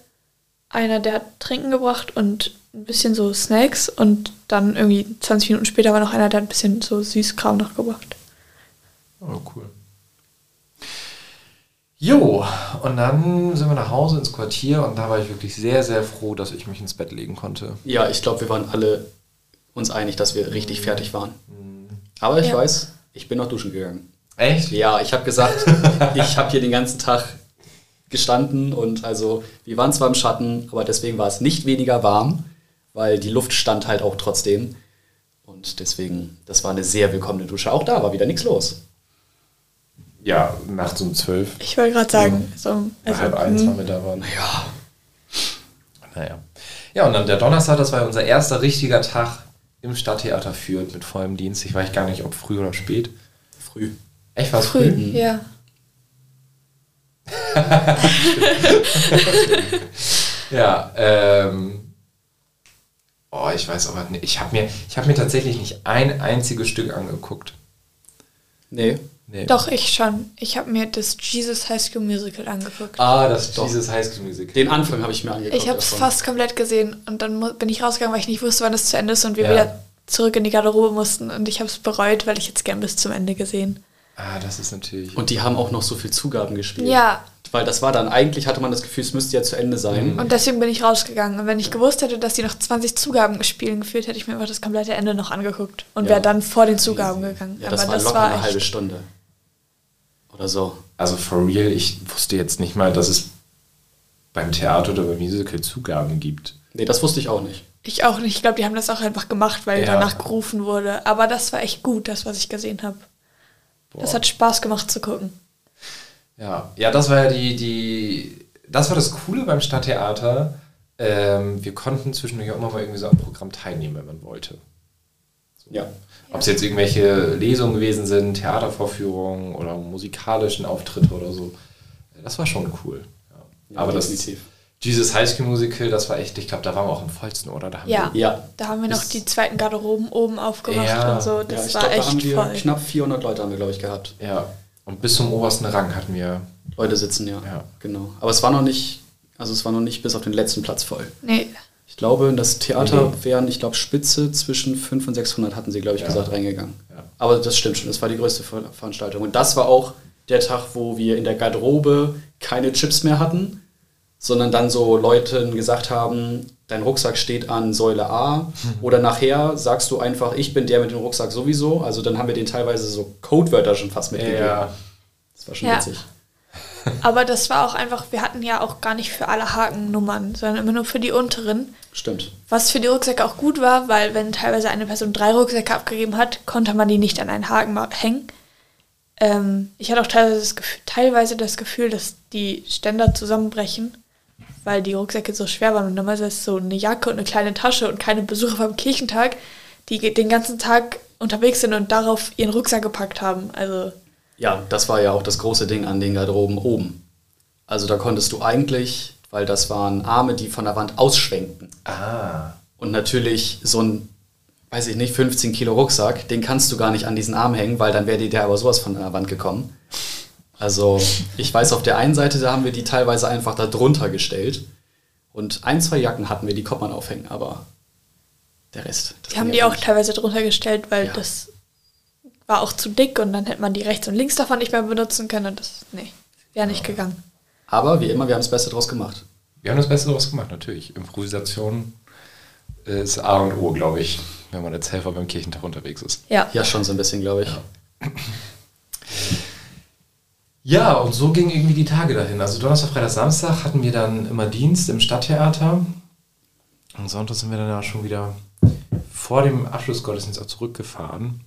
einer, der hat Trinken gebracht und ein bisschen so Snacks und dann irgendwie 20 Minuten später war noch einer, der hat ein bisschen so Süßkram noch gebracht. Oh, cool. Jo, und dann sind wir nach Hause ins Quartier und da war ich wirklich sehr, sehr froh, dass ich mich ins Bett legen konnte. Ja, ich glaube, wir waren alle uns einig, dass wir richtig fertig waren. Aber ich Ja. weiß, ich bin noch duschen gegangen. Echt? Ja, ich habe gesagt, ich habe hier den ganzen Tag gestanden und also wir waren zwar im Schatten, aber deswegen war es nicht weniger warm, weil die Luft stand halt auch trotzdem. Und deswegen, das war eine sehr willkommene Dusche. Auch da war wieder nichts los. Ja, nachts um zwölf. Ich wollte gerade sagen, so, also, halb eins hm, waren wir da waren. Ja, Naja. Ja, und dann der Donnerstag, das war unser erster richtiger Tag im Stadttheater Fürth mit vollem Dienst. Ich weiß gar nicht, ob früh oder spät. früh. Echt, war es früh? früh, ja. Ja, ähm. Oh, ich weiß aber nicht. Ich habe mir, ich hab mir tatsächlich nicht ein einziges Stück angeguckt. Nee. Nee. Doch, ich schon. Ich habe mir das Jesus High School Musical angeguckt. Ah, das Doch. dieses High School Musical. Den Anfang habe ich mir angeguckt. ich habe es fast komplett gesehen und dann bin ich rausgegangen, weil ich nicht wusste, wann es zu Ende ist und wir Ja. wieder zurück in die Garderobe mussten und ich habe es bereut, weil ich jetzt gern bis zum Ende gesehen. Ah, das ist natürlich. Und die haben auch noch so viel Zugaben gespielt. Ja, Weil das war dann, eigentlich hatte man das Gefühl, es müsste ja zu Ende sein. und deswegen bin ich rausgegangen. Und wenn ich gewusst hätte, dass die noch 20 Zugaben spielen geführt, hätte ich mir einfach das komplette Ende noch angeguckt und Ja. wäre dann vor den Zugaben gegangen. Ja, das Aber war das locker war eine halbe echt. Stunde. Oder so. Also for real, ich wusste jetzt nicht mal, dass es beim Theater oder beim Musical Zugaben gibt. Nee, das wusste ich auch nicht. Ich auch nicht. Ich glaube, die haben das auch einfach gemacht, weil Ja. danach gerufen wurde. Aber das war echt gut, das, was ich gesehen habe. Das hat Spaß gemacht zu gucken. Ja, ja, das war ja die, die, das war das Coole beim Stadttheater. Ähm, wir konnten zwischendurch auch immer mal irgendwie so am Programm teilnehmen, wenn man wollte. Ja. Ob es jetzt irgendwelche Lesungen gewesen sind, Theatervorführungen oder musikalischen Auftritte oder so. Das war schon cool. Ja. Ja, Aber das definitiv. Jesus High School Musical, das war echt, ich glaube, da waren wir auch am vollsten, oder? Da haben Ja. wir, Ja. Da haben wir noch die zweiten Garderoben oben aufgemacht Ja. und so. ja, Das ich war glaube, da echt haben wir voll. knapp 400 Leute haben wir, glaube ich, gehabt. ja. Und bis zum obersten Rang hatten wir. Leute sitzen, ja. Ja. Genau. Aber es war noch nicht, also es war noch nicht bis auf den letzten Platz voll. Nee, Ich glaube, in das Theater Nee. wären, ich glaube, Spitze zwischen 500 und 600 hatten sie, glaube ich, Ja. gesagt, reingegangen. Ja. Aber das stimmt schon, das war die größte Ver Veranstaltung. Und das war auch der Tag, wo wir in der Garderobe keine Chips mehr hatten, sondern dann so Leuten gesagt haben, dein Rucksack steht an Säule A oder nachher sagst du einfach, ich bin der mit dem Rucksack sowieso. Also dann haben wir den teilweise so Codewörter schon fast mitgegeben. Ja. Das war schon Ja. witzig. Aber das war auch einfach, wir hatten ja auch gar nicht für alle Hakennummern, sondern immer nur für die unteren. Stimmt. Was für die Rucksäcke auch gut war, weil wenn teilweise eine Person drei Rucksäcke abgegeben hat, konnte man die nicht an einen Haken hängen. Ähm, ich hatte auch teilweise das, Gefühl, teilweise das Gefühl, dass die Ständer zusammenbrechen, weil die Rucksäcke so schwer waren. Und normalerweise ist so eine Jacke und eine kleine Tasche und keine Besucher beim Kirchentag, die den ganzen Tag unterwegs sind und darauf ihren Rucksack gepackt haben. Also Ja, das war ja auch das große Ding an den Garderoben oben. Also da konntest du eigentlich, weil das waren Arme, die von der Wand ausschwenkten. Ah. Und natürlich so ein, weiß ich nicht, 15 Kilo Rucksack, den kannst du gar nicht an diesen Arm hängen, weil dann wäre dir der aber sowas von der Wand gekommen. Also ich weiß, auf der einen Seite, da haben wir die teilweise einfach da drunter gestellt. Und ein, zwei Jacken hatten wir, die konnte man aufhängen, aber der Rest. Die haben die ja auch nicht. teilweise drunter gestellt, weil Ja. das war auch zu dick und dann hätte man die rechts und links davon nicht mehr benutzen können und das, nee, wäre nicht gegangen. Aber wie immer, wir haben das Beste draus gemacht. Wir haben das Beste daraus gemacht, natürlich. Improvisation ist A und O, glaube ich. wenn man als Helfer beim Kirchentag unterwegs ist. Ja. Ja, schon so ein bisschen, glaube ich. Ja. Ja, und so gingen irgendwie die Tage dahin. Also Donnerstag, Freitag, Samstag hatten wir dann immer Dienst im Stadttheater. Und Sonntag sind wir dann ja schon wieder vor dem Abschlussgottesdienst auch zurückgefahren.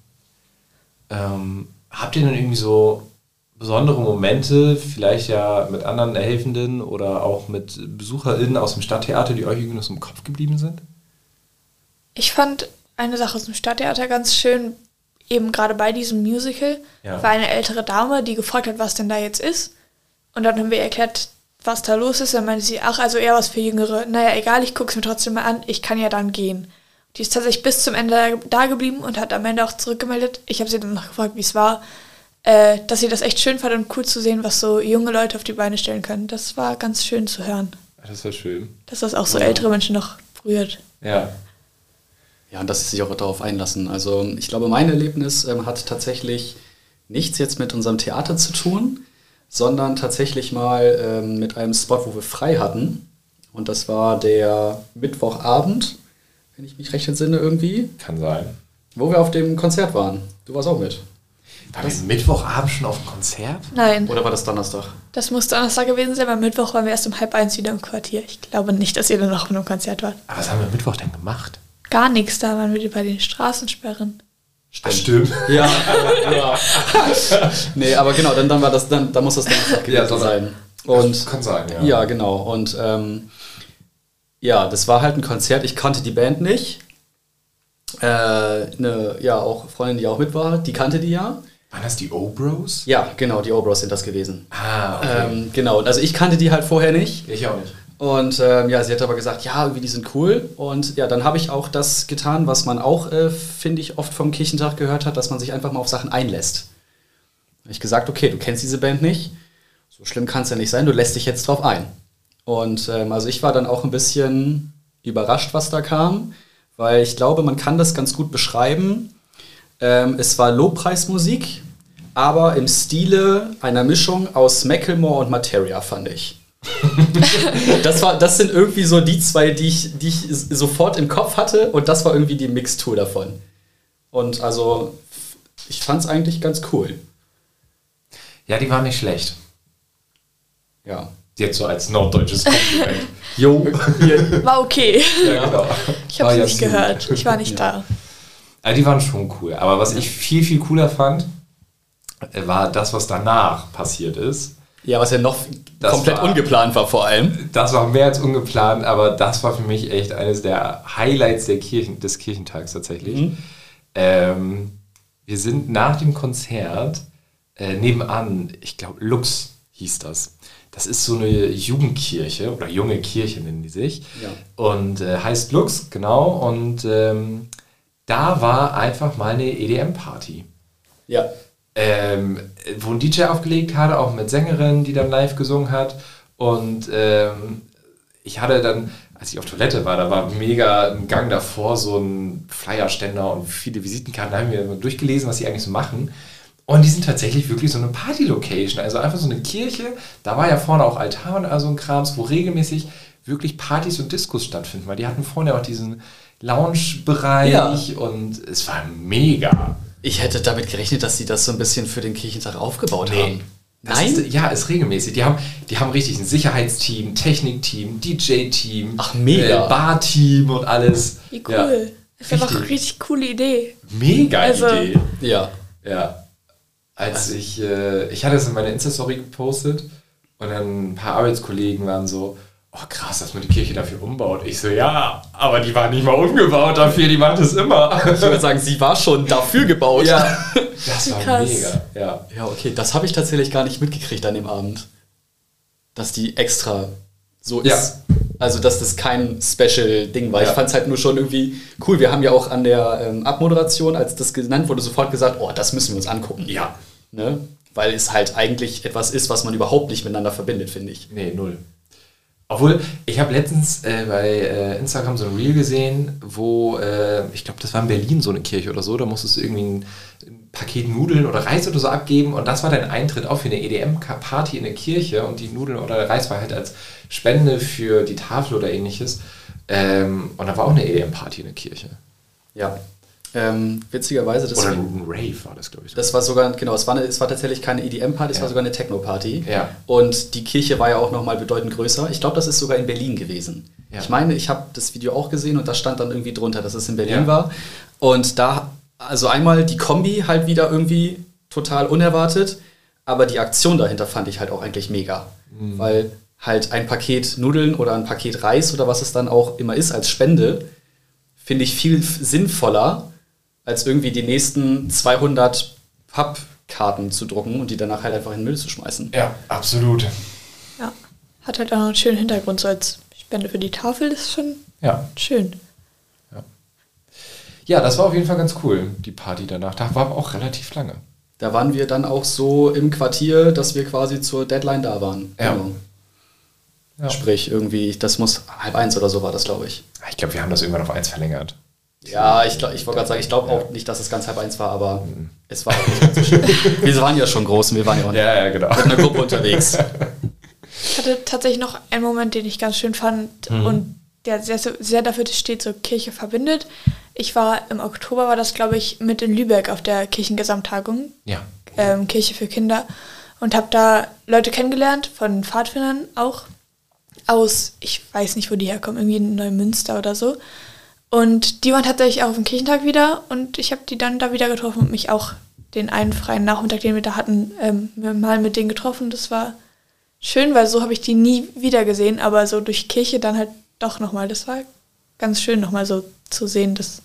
Ähm, habt ihr denn irgendwie so besondere Momente, vielleicht ja mit anderen Helfenden oder auch mit BesucherInnen aus dem Stadttheater, die euch irgendwie noch so im Kopf geblieben sind? Ich fand eine Sache aus dem Stadttheater ganz schön, eben gerade bei diesem Musical, ja. war eine ältere Dame, die gefragt hat, was denn da jetzt ist. Und dann haben wir erklärt, was da los ist. Dann meinte sie, ach, also eher was für Jüngere. Naja, egal, ich gucke es mir trotzdem mal an, ich kann ja dann gehen. Die ist tatsächlich bis zum Ende da geblieben und hat am Ende auch zurückgemeldet. Ich habe sie dann noch gefragt, wie es war, äh, dass sie das echt schön fand und cool zu sehen, was so junge Leute auf die Beine stellen können. Das war ganz schön zu hören. Das war schön. Dass das auch so ja. ältere Menschen noch berührt. Ja. Ja, und dass sie sich auch darauf einlassen. Also ich glaube, mein Erlebnis ähm, hat tatsächlich nichts jetzt mit unserem Theater zu tun, sondern tatsächlich mal ähm, mit einem Spot, wo wir frei hatten. Und das war der Mittwochabend, wenn ich mich recht entsinne irgendwie. Kann sein. Wo wir auf dem Konzert waren. Du warst auch mit. War wir Mittwochabend schon auf dem Konzert? Nein. Oder war das Donnerstag? Das muss Donnerstag gewesen sein, weil Mittwoch waren wir erst um halb eins wieder im Quartier. Ich glaube nicht, dass ihr dann noch auf einem Konzert wart. Aber was haben wir Mittwoch denn gemacht? Gar nichts, da waren wir bei den Straßensperren. Stimmt. stimmt. Ja, ja. nee, aber genau, dann, dann war das, dann, dann muss das Donnerstag gewesen ja, sein. Und, kann sein, ja. Ja, genau. Und ähm, ja, das war halt ein Konzert. Ich kannte die Band nicht. Äh, eine, ja, auch Freundin, die auch mit war, die kannte die ja. Waren das die O-Bros? Ja, genau, die O-Bros sind das gewesen. Ah, okay. Ähm, genau, also ich kannte die halt vorher nicht. Ich auch nicht. Und ähm, ja, sie hat aber gesagt, ja, irgendwie die sind cool. Und ja, dann habe ich auch das getan, was man auch, äh, finde ich, oft vom Kirchentag gehört hat, dass man sich einfach mal auf Sachen einlässt. Habe ich gesagt, okay, du kennst diese Band nicht, so schlimm kann es ja nicht sein, du lässt dich jetzt drauf ein. Und ähm, also ich war dann auch ein bisschen überrascht, was da kam, weil ich glaube, man kann das ganz gut beschreiben ähm, es war Lobpreismusik, aber im Stile einer Mischung aus Macklemore und Materia, fand ich. das, war, das sind irgendwie so die zwei, die ich, die ich sofort im Kopf hatte und das war irgendwie die Mixtur davon. Und also, ich fand es eigentlich ganz cool. Ja, die waren nicht schlecht. Ja. Jetzt so als norddeutsches Kompliment. jo. War okay. Ja, genau. Ich habe es nicht gehört. Ich war nicht ja. da. Also die waren schon cool. Aber was ich viel, viel cooler fand, äh, war das, was danach passiert ist. Ja, was ja noch das komplett war, ungeplant war vor allem. Das war mehr als ungeplant, aber das war für mich echt eines der Highlights der Kirchen, des Kirchentags tatsächlich. Mhm. Ähm, wir sind nach dem Konzert äh, nebenan, ich glaube Lux hieß das. Das ist so eine Jugendkirche oder junge Kirche nennen die sich. Ja. Und äh, heißt Lux, genau. Und ähm, da war einfach mal eine EDM-Party. Ja. Ähm, wo ein DJ aufgelegt hatte, auch mit Sängerin, die dann live gesungen hat. Und ähm, ich hatte dann, als ich auf Toilette war, da war mega im Gang davor so ein Flyerständer und viele Visitenkarten. Da haben wir durchgelesen, was sie eigentlich so machen. Und die sind tatsächlich wirklich so eine Party-Location. Also einfach so eine Kirche. Da war ja vorne auch Altar und also ein Krams, wo regelmäßig wirklich Partys und Diskos stattfinden. Weil die hatten vorne auch diesen Lounge-Bereich ja. und es war mega. Ich hätte damit gerechnet, dass sie das so ein bisschen für den Kirchentag aufgebaut nee. haben. Nein? Ist, ja, ist regelmäßig. Die haben, die haben richtig ein Sicherheitsteam, Technikteam, DJ-Team, Ach, mega. Äh, Bar-Team und alles. Wie cool. Ja. Das ist einfach eine richtig coole Idee. Mega also, Idee. Ja. Ja. Als ich, äh, ich hatte es in meiner Insta-Story gepostet und dann ein paar Arbeitskollegen waren so, oh krass, dass man die Kirche dafür umbaut. Ich so, ja, aber die war nicht mal umgebaut dafür, die macht es immer. Ich würde sagen, sie war schon dafür gebaut. Ja, das war krass. mega. Ja. ja, okay, das habe ich tatsächlich gar nicht mitgekriegt an dem Abend. Dass die extra so ja. ist. Also, dass das kein Special-Ding war. Ja. Ich fand es halt nur schon irgendwie cool. Wir haben ja auch an der ähm, Abmoderation, als das genannt wurde, sofort gesagt, oh, das müssen wir uns angucken. Ja. Ne? Weil es halt eigentlich etwas ist, was man überhaupt nicht miteinander verbindet, finde ich. Nee, null. Obwohl, ich habe letztens äh, bei äh, Instagram so ein Reel gesehen, wo, äh, ich glaube, das war in Berlin so eine Kirche oder so, da musstest du irgendwie ein, ein, Paket Nudeln oder Reis oder so abgeben und das war dein Eintritt auch für eine EDM-Party in der Kirche und die Nudeln oder der Reis war halt als Spende für die Tafel oder ähnliches. Ähm, und da war auch eine EDM-Party in der Kirche. Ja. Ähm, witzigerweise, das, Oder ein Rave war das, glaube ich. das war sogar, genau, es war, eine, es war tatsächlich keine EDM-Party, es Ja. war sogar eine Techno-Party. Ja. Und die Kirche war ja auch nochmal bedeutend größer. Ich glaube, das ist sogar in Berlin gewesen. Ja. Ich meine, ich habe das Video auch gesehen und da stand dann irgendwie drunter, dass es in Berlin war. Und da, also einmal die Kombi halt wieder irgendwie total unerwartet, aber die Aktion dahinter fand ich halt auch eigentlich mega. Mhm. Weil halt ein Paket Nudeln oder ein Paket Reis oder was es dann auch immer ist als Spende, finde ich viel sinnvoller, als irgendwie die nächsten 200 Pappkarten zu drucken und die danach halt einfach in den Müll zu schmeißen. Ja, absolut. Ja. Hat halt auch noch einen schönen Hintergrund, so als Spende für die Tafel, das ist schon Ja. schön. Ja, das war auf jeden Fall ganz cool, die Party danach. Da war aber auch relativ lange. Da waren wir dann auch so im Quartier, dass wir quasi zur Deadline da waren. Ja. Genau. Ja. Sprich, irgendwie, das muss halb eins oder so war das, glaube ich. Ich glaube, wir haben das irgendwann auf eins verlängert. Ja, ich, glaub- ich wollte gerade sagen, ich glaube auch nicht, dass es ganz halb eins war, aber es war auch nicht ganz so schlimm. wir waren ja schon groß und wir waren ja auch Ja, ja, genau. mit einer Gruppe unterwegs. Ich hatte tatsächlich noch einen Moment, den ich ganz schön fand und der sehr, sehr dafür steht, so Kirche verbindet. Ich war im Oktober, war das glaube ich, mit in Lübeck auf der Kirchengesamttagung, Ja. ähm, Kirche für Kinder und habe da Leute kennengelernt, von Pfadfindern auch, aus, ich weiß nicht, wo die herkommen, irgendwie in Neumünster oder so. Und die waren tatsächlich auch auf dem Kirchentag wieder und ich habe die dann da wieder getroffen und mich auch den einen freien Nachmittag, den wir da hatten, ähm, mal mit denen getroffen. Das war schön, weil so habe ich die nie wieder gesehen, aber so durch Kirche dann halt doch nochmal. Das war ganz schön nochmal so zu sehen, dass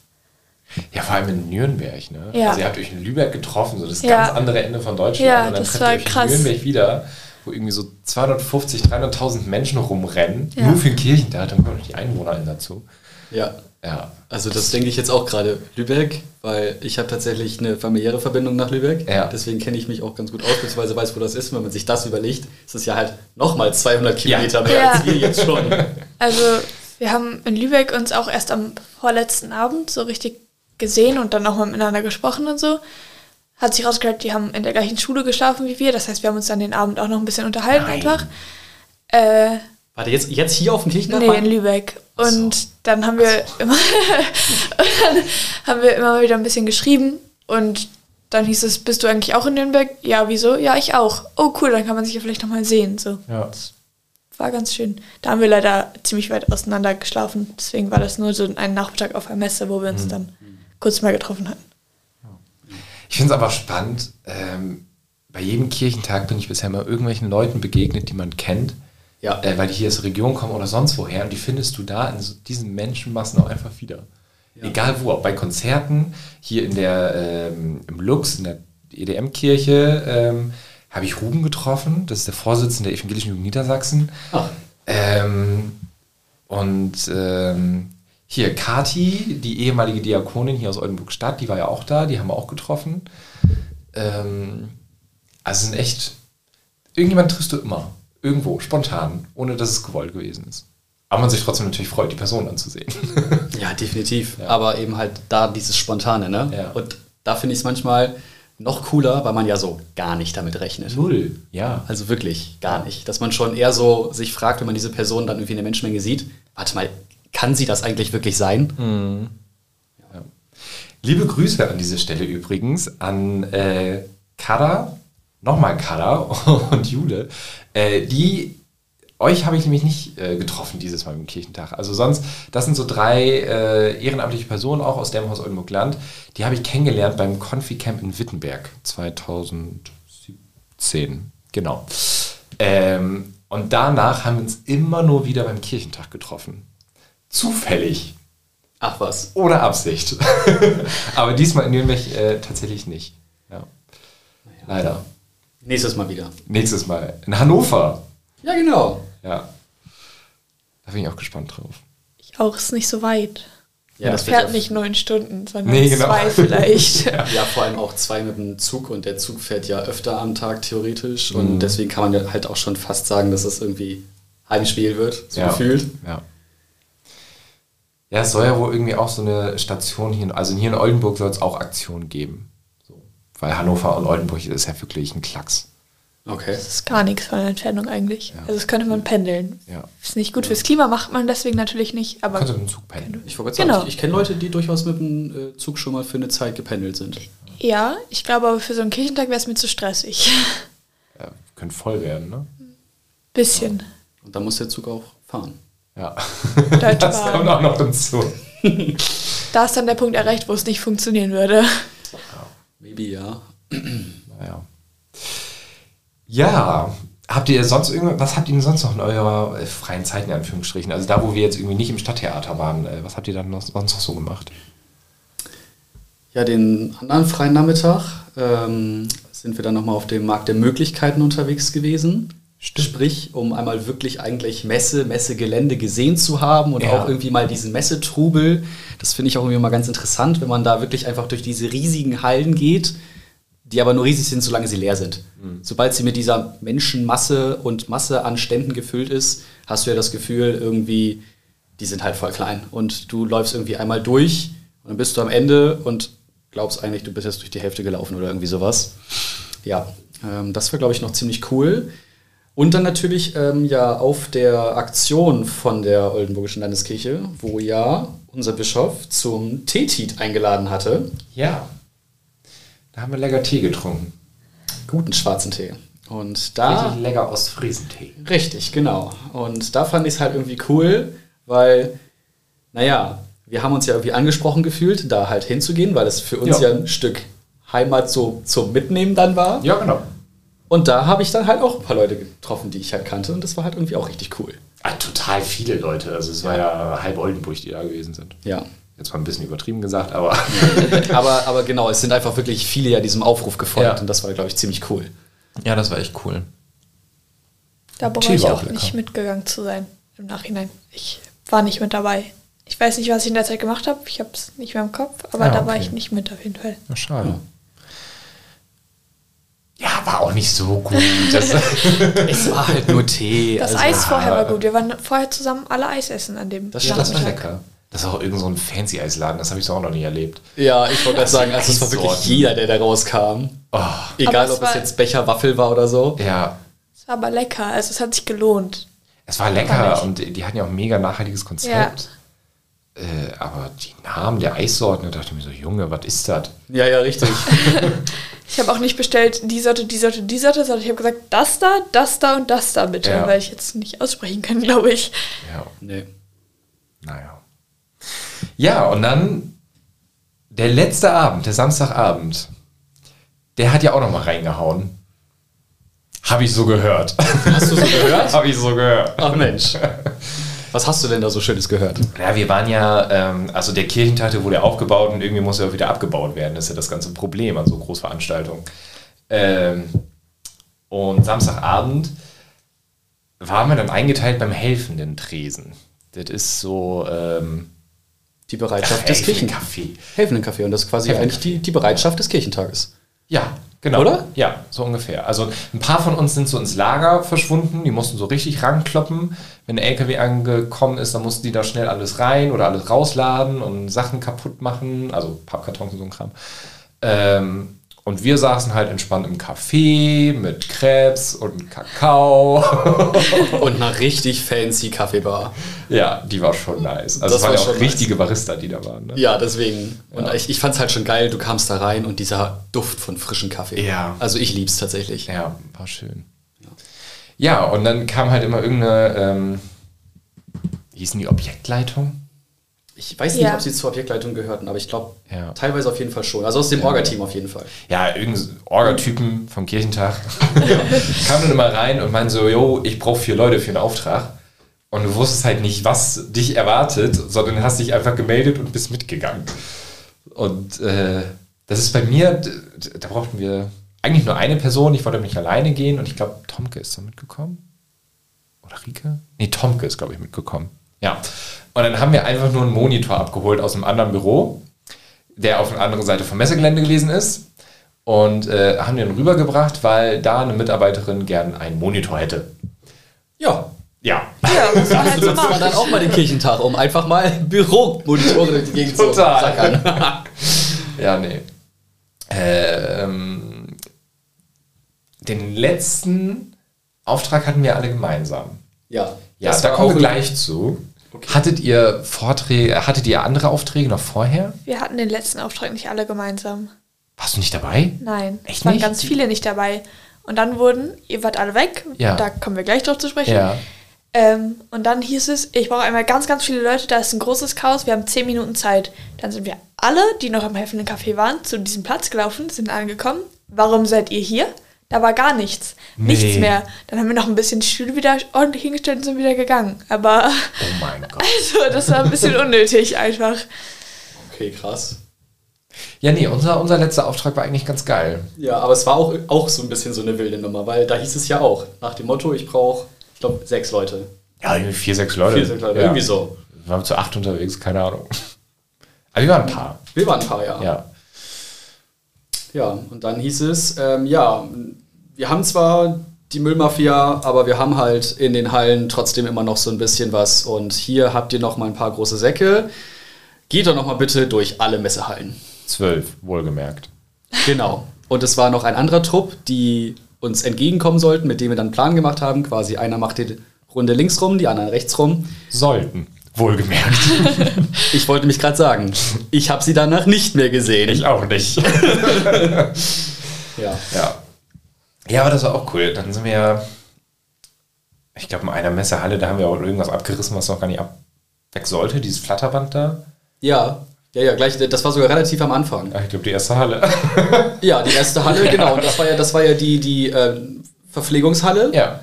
Ja, vor allem in Nürnberg, ne? Ja. Also ihr habt euch in Lübeck getroffen, so das Ja. ganz andere Ende von Deutschland. Ja, und dann das trefft war ihr euch krass. in Nürnberg wieder, wo irgendwie so 250, 300.000 Menschen rumrennen. Ja. Nur für den Kirchentag, dann kommen noch die EinwohnerInnen dazu. Ja, Ja. also das denke ich jetzt auch gerade. Lübeck, weil ich habe tatsächlich eine familiäre Verbindung nach Lübeck. Ja. Deswegen kenne ich mich auch ganz gut aus, beziehungsweise weiß, wo das ist. Wenn man sich das überlegt, ist es ja halt nochmal 200 Kilometer mehr Ja. als wir jetzt schon. Also, wir haben in Lübeck uns auch erst am vorletzten Abend so richtig gesehen und dann auch mal miteinander gesprochen und so. Hat sich rausgehört, die haben in der gleichen Schule geschlafen wie wir. Das heißt, wir haben uns dann den Abend auch noch ein bisschen unterhalten Nein. einfach. Äh, Warte, jetzt, jetzt hier auf dem Kirchentag? nee, in Lübeck. Und so. dann haben wir immer und dann haben wir immer wieder ein bisschen geschrieben und dann hieß es, bist du eigentlich auch in Nürnberg? Ja, wieso? Ja, ich auch. Oh, cool, dann kann man sich ja vielleicht nochmal sehen. So. Ja. War ganz schön. Da haben wir leider ziemlich weit auseinander geschlafen. Deswegen war das nur so ein Nachmittag auf einer Messe, wo wir uns dann kurz mal getroffen hatten. Ich finde es aber spannend. Ähm, bei jedem Kirchentag bin ich bisher mal irgendwelchen Leuten begegnet, die man kennt. Ja. Äh, weil die hier aus der Region kommen oder sonst woher. Und die findest du da in so diesen Menschenmassen auch einfach wieder. Ja. Egal wo, auch bei Konzerten, hier in der, ähm, im Lux, in der EDM-Kirche, ähm, habe ich Ruben getroffen. Das ist der Vorsitzende der Evangelischen Jugend Niedersachsen. Ach, Ähm, und ähm, hier Kati, die ehemalige Diakonin hier aus Oldenburg-Stadt, die war ja auch da, die haben wir auch getroffen. Ähm, also sind echt, irgendjemand triffst du immer, irgendwo, spontan, ohne dass es gewollt gewesen ist. Aber man sich trotzdem natürlich freut, die Person anzusehen. ja, definitiv. Ja. Aber eben halt da dieses Spontane, ne? Ja. Und da finde ich es manchmal noch cooler, weil man ja so gar nicht damit rechnet. Null, ja. Also wirklich gar nicht. Dass man schon eher so sich fragt, wenn man diese Person dann irgendwie in der Menschenmenge sieht, warte mal, kann sie das eigentlich wirklich sein? Liebe Grüße an dieser Stelle übrigens an äh, Kada, nochmal Kada und Jule. Äh, die, euch habe ich nämlich nicht äh, getroffen dieses Mal im Kirchentag. Also sonst, das sind so drei äh, ehrenamtliche Personen, auch aus dem Haus Oldenburg Land. Die habe ich kennengelernt beim Confi-Camp in Wittenberg 2017. Genau. Ähm, und danach haben wir uns immer nur wieder beim Kirchentag getroffen. Zufällig. Ach was. Ohne Absicht. Aber diesmal in Nürnberg äh, tatsächlich nicht. Ja. Leider. Nächstes Mal wieder. Nächstes Mal in Hannover. Ja, genau. Ja. Da bin ich auch gespannt drauf. Ich auch, ist nicht so weit. Ja, das fährt ja- nicht neun Stunden, sondern Nee, genau. zwei vielleicht. Ja, vor allem auch zwei mit dem Zug und der Zug fährt ja öfter am Tag theoretisch und deswegen kann man ja halt auch schon fast sagen, dass es irgendwie Heimspiel wird, so ja. gefühlt. Ja. Ja, es soll ja wohl irgendwie auch so eine Station hier, in- also hier in Oldenburg soll es auch Aktionen geben. Weil Hannover und Oldenburg ist ja wirklich ein Klacks. Okay. Das ist gar nichts von der Entfernung eigentlich. Also das könnte man pendeln. Ja. Ist nicht gut fürs Klima, macht man deswegen natürlich nicht, aber Kannst du mit dem Zug pendeln? Ich wollte gerade sagen, Genau. ich, ich kenne Leute, die durchaus mit dem äh, Zug schon mal für eine Zeit gependelt sind. ja, ich glaube aber für so einen Kirchentag wäre es mir zu stressig. Ja, könnte voll werden, ne? Bisschen. Und dann muss der Zug auch fahren. Ja. Deutsche Das kommt Bahn. auch noch dazu. Da ist dann der Punkt erreicht, wo es nicht funktionieren würde. Maybe ja. Naja. Ja, habt ihr sonst irgendwas, was habt ihr denn sonst noch in eurer äh, freien Zeit in Anführungsstrichen? Also da, wo wir jetzt irgendwie nicht im Stadttheater waren, äh, was habt ihr dann sonst noch so gemacht? Ja, den anderen freien Nachmittag ähm, sind wir dann nochmal auf dem Markt der Möglichkeiten unterwegs gewesen. Sprich, um einmal wirklich eigentlich Messe, Messegelände gesehen zu haben und Ja. auch irgendwie mal diesen Messetrubel. Das finde ich auch irgendwie mal ganz interessant, wenn man da wirklich einfach durch diese riesigen Hallen geht, die aber nur riesig sind, solange sie leer sind. Sobald sie mit dieser Menschenmasse und Masse an Ständen gefüllt ist, hast du ja das Gefühl, irgendwie, die sind halt voll klein. Und du läufst irgendwie einmal durch und dann bist du am Ende und glaubst eigentlich, du bist jetzt durch die Hälfte gelaufen oder irgendwie sowas. Ja, ähm, das war, glaube ich, noch ziemlich cool. Und dann natürlich ähm, ja auf der Aktion von der Oldenburgischen Landeskirche, wo ja unser Bischof zum Teetit eingeladen hatte. Ja. Da haben wir lecker Tee getrunken. Guten schwarzen Tee. Und da. Richtig lecker Ostfriesentee. Richtig, genau. Und da fand ich es halt irgendwie cool, weil, naja, wir haben uns ja irgendwie angesprochen gefühlt, da halt hinzugehen, weil es für uns Ja. ja, ein Stück Heimat so zum Mitnehmen dann war. Ja, genau. Und da habe ich dann halt auch ein paar Leute getroffen, die ich halt kannte. Und das war halt irgendwie auch richtig cool. Ah, total viele Leute. Also es war ja halb Oldenburg, die da gewesen sind. Ja. Jetzt mal ein bisschen übertrieben gesagt, aber aber, aber genau, es sind einfach wirklich viele ja diesem Aufruf gefolgt. Ja. Und das war, glaube ich, ziemlich cool. ja, das war echt cool. Da bereue ich war auch lecker. nicht mitgegangen zu sein im Nachhinein. Ich war nicht mit dabei. Ich weiß nicht, was ich in der Zeit gemacht habe. Ich habe es nicht mehr im Kopf, aber Ah, da war okay. ich nicht mit auf jeden Fall. Na, schade. Ja, war auch nicht so gut. Das, Es war halt nur Tee. Das also- Eis vorher war gut. Wir waren vorher zusammen alle Eis essen an dem Das ja, das war lecker. Das ist auch irgend so ein fancy Eisladen, das habe ich so auch noch nie erlebt. Ja, ich wollte gerade sagen, also es war wirklich jeder, der da rauskam. Oh, Egal, Aber es ob es war- jetzt Becher, Waffel war oder so. ja, Es war aber lecker. Also es hat sich gelohnt. es war War lecker und die hatten ja auch ein mega nachhaltiges Konzept. Äh, aber die Namen der Eissorten, da dachte ich mir so, Junge, was ist das? Ja, ja, richtig. Ich habe auch nicht bestellt, die Sorte, die Sorte, die Sorte, sondern ich habe gesagt, das da, das da und das da bitte, Ja. weil ich jetzt nicht aussprechen kann, glaube ich. Ja, nee. naja. Ja, und dann der letzte Abend, der Samstagabend, der hat ja auch noch mal reingehauen. Habe ich so gehört. Hast du so gehört? Habe ich so gehört. Ach Mensch. Was hast du denn da so Schönes gehört? Ja, wir waren ja, ähm, also der Kirchentag, wurde ja aufgebaut und irgendwie muss er auch wieder abgebaut werden. Das ist ja das ganze Problem an so Großveranstaltungen. Ähm, und Samstagabend waren wir dann eingeteilt beim helfenden Tresen. Das ist so ähm, Die Bereitschaft des Kirchentages. Helfenden Kaffee. Und das ist quasi Helfenden eigentlich die, die Bereitschaft des Kirchentages. Ja, genau. Oder? Ja, so ungefähr. Also ein paar von uns sind so ins Lager verschwunden, die mussten so richtig rankloppen. Wenn der LKW angekommen ist, dann mussten die da schnell alles rein oder alles rausladen und Sachen kaputt machen, also Pappkartons und so ein Kram. Ähm, und wir saßen halt entspannt im Café mit Krebs und Kakao. Und eine richtig fancy Kaffeebar. ja, die war schon nice. Also Das es waren war ja auch schon nice. richtige Barista, die da waren. Ne? Ja, deswegen. Und Ja. ich, ich fand es halt schon geil, du kamst da rein und dieser Duft von frischem Kaffee. Ja. Also ich lieb's tatsächlich. Ja, war schön. Ja, und dann kam halt immer irgendeine, ähm, hießen die Objektleitung? Ich weiß nicht, Ja. ob sie zur Objektleitung gehörten, aber ich glaube, Ja. teilweise auf jeden Fall schon. Also aus dem Orga-Team auf jeden Fall. Ja, irgendein Orga-Typen vom Kirchentag kam dann immer rein und meinte so, yo, ich brauche vier Leute für einen Auftrag. Und du wusstest halt nicht, was dich erwartet, sondern hast dich einfach gemeldet und bist mitgegangen. Und äh, das ist bei mir, da brauchten wir eigentlich nur eine Person, ich wollte nicht alleine gehen und ich glaube, Tomke ist da mitgekommen. Oder Rike? Nee, Tomke ist, glaube ich, mitgekommen. Ja. Und dann haben wir einfach nur einen Monitor abgeholt aus einem anderen Büro, der auf der anderen Seite vom Messegelände gewesen ist. Und äh, haben den rübergebracht, weil da eine Mitarbeiterin gern einen Monitor hätte. Ja. Ja. Ja, muss man halt so Nutzt man machen. dann auch mal den Kirchentag, um einfach mal Büromonitore durch die Gegend zu Total. sackern. Ja, nee. Ähm, den letzten Auftrag hatten wir alle gemeinsam. Ja, Ja, das da kommen wir gleich zu. Hattet ihr Vorträge, hattet ihr andere Aufträge noch vorher? Wir hatten den letzten Auftrag nicht alle gemeinsam. Warst du nicht dabei? Nein, Echt es waren nicht? ganz viele nicht dabei. Und dann wurden, ihr wart alle weg, Ja. da kommen wir gleich drauf zu sprechen. Ja. Ähm, und dann hieß es, ich brauche einmal ganz, ganz viele Leute, da ist ein großes Chaos, wir haben zehn Minuten Zeit. Dann sind wir alle, die noch am helfenden Café waren, zu diesem Platz gelaufen, sind angekommen. Warum seid ihr hier? Da war gar nichts. Nee. Nichts mehr. Dann haben wir noch ein bisschen die Stühle wieder ordentlich hingestellt und sind wieder gegangen. Aber Oh mein Gott. also, das war ein bisschen unnötig einfach. Okay, krass. Ja, nee, unser, unser letzter Auftrag war eigentlich ganz geil. Ja, aber es war auch, auch so ein bisschen so eine wilde Nummer, weil da hieß es ja auch, nach dem Motto, ich brauche, ich glaube, sechs Leute. Ja, irgendwie vier, sechs Leute. Vier, sechs Leute, ja. irgendwie so. Wir waren zu acht unterwegs, keine Ahnung. Aber wir waren ein paar. Wir waren ein paar, ja. Ja. Ja, und dann hieß es, ähm, ja, wir haben zwar die Müllmafia, aber wir haben halt in den Hallen trotzdem immer noch so ein bisschen was. Und hier habt ihr noch mal ein paar große Säcke. Geht doch noch mal bitte durch alle Messehallen. Zwölf, wohlgemerkt. Genau. Und es war noch ein anderer Trupp, die uns entgegenkommen sollten, mit dem wir dann einen Plan gemacht haben. Quasi einer macht die Runde links rum, die anderen rechts rum. Sollten, wohlgemerkt. Ich wollte mich gerade sagen, ich habe sie danach nicht mehr gesehen. ich auch nicht. ja. Ja. Ja, aber das war auch cool. Dann sind wir ja, ich glaube, in einer Messehalle, da haben wir auch irgendwas abgerissen, was noch gar nicht ab weg sollte, dieses Flatterband da. ja, ja, ja, gleich. Das war sogar relativ am Anfang. Ach, ich glaube, die erste Halle. Ja, die erste Halle, genau. Und das war ja, das war ja die, die ähm, Verpflegungshalle. ja.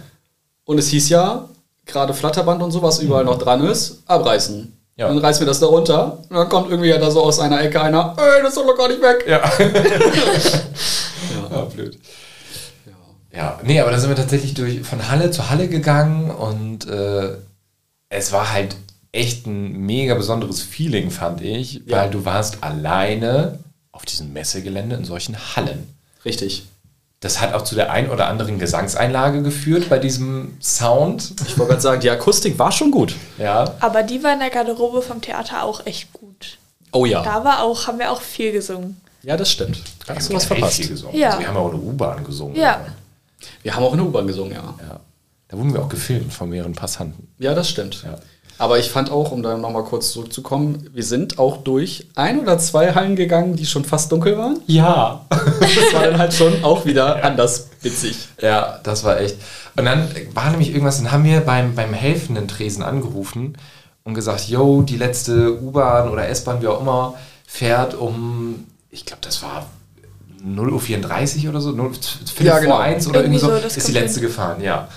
Und es hieß ja, gerade Flatterband und so, was überall noch dran ist, abreißen. Ja. Dann reißen wir das da runter. Und dann kommt irgendwie ja da so aus einer Ecke einer, ey, das soll doch gar nicht weg. Ja. ja, blöd. Ja, nee, aber da sind wir tatsächlich durch von Halle zu Halle gegangen und äh, es war halt echt ein mega besonderes Feeling, fand ich, Ja. weil du warst alleine auf diesem Messegelände in solchen Hallen. Richtig. Das hat auch zu der ein oder anderen Gesangseinlage geführt bei diesem Sound. Ich wollte gerade sagen, die Akustik war schon gut. Ja. Aber die war in der Garderobe vom Theater auch echt gut. Oh ja. Da war auch, haben wir auch viel gesungen. Ja, das stimmt. Da hast du was verpasst. viel gesungen. Ja. Also wir haben auch eine U-Bahn gesungen. Ja. Wir haben auch in der U-Bahn gesungen, ja. ja. Da wurden wir auch gefilmt von mehreren Passanten. Ja, das stimmt. Ja. Aber ich fand auch, um da nochmal kurz zurückzukommen, wir sind auch durch ein oder zwei Hallen gegangen, die schon fast dunkel waren. Ja. Das war dann halt schon auch wieder anders witzig. Ja, das war echt. Und dann war nämlich irgendwas, dann haben wir beim, beim helfenden Tresen angerufen und gesagt, yo, die letzte U-Bahn oder S-Bahn, wie auch immer, fährt um, ich glaube, das war 0.34 Uhr oder so, 0, Viertel Ja, genau. vor 1 oder irgendwie Irgendwie so, so, das ist die letzte gefahren, ja.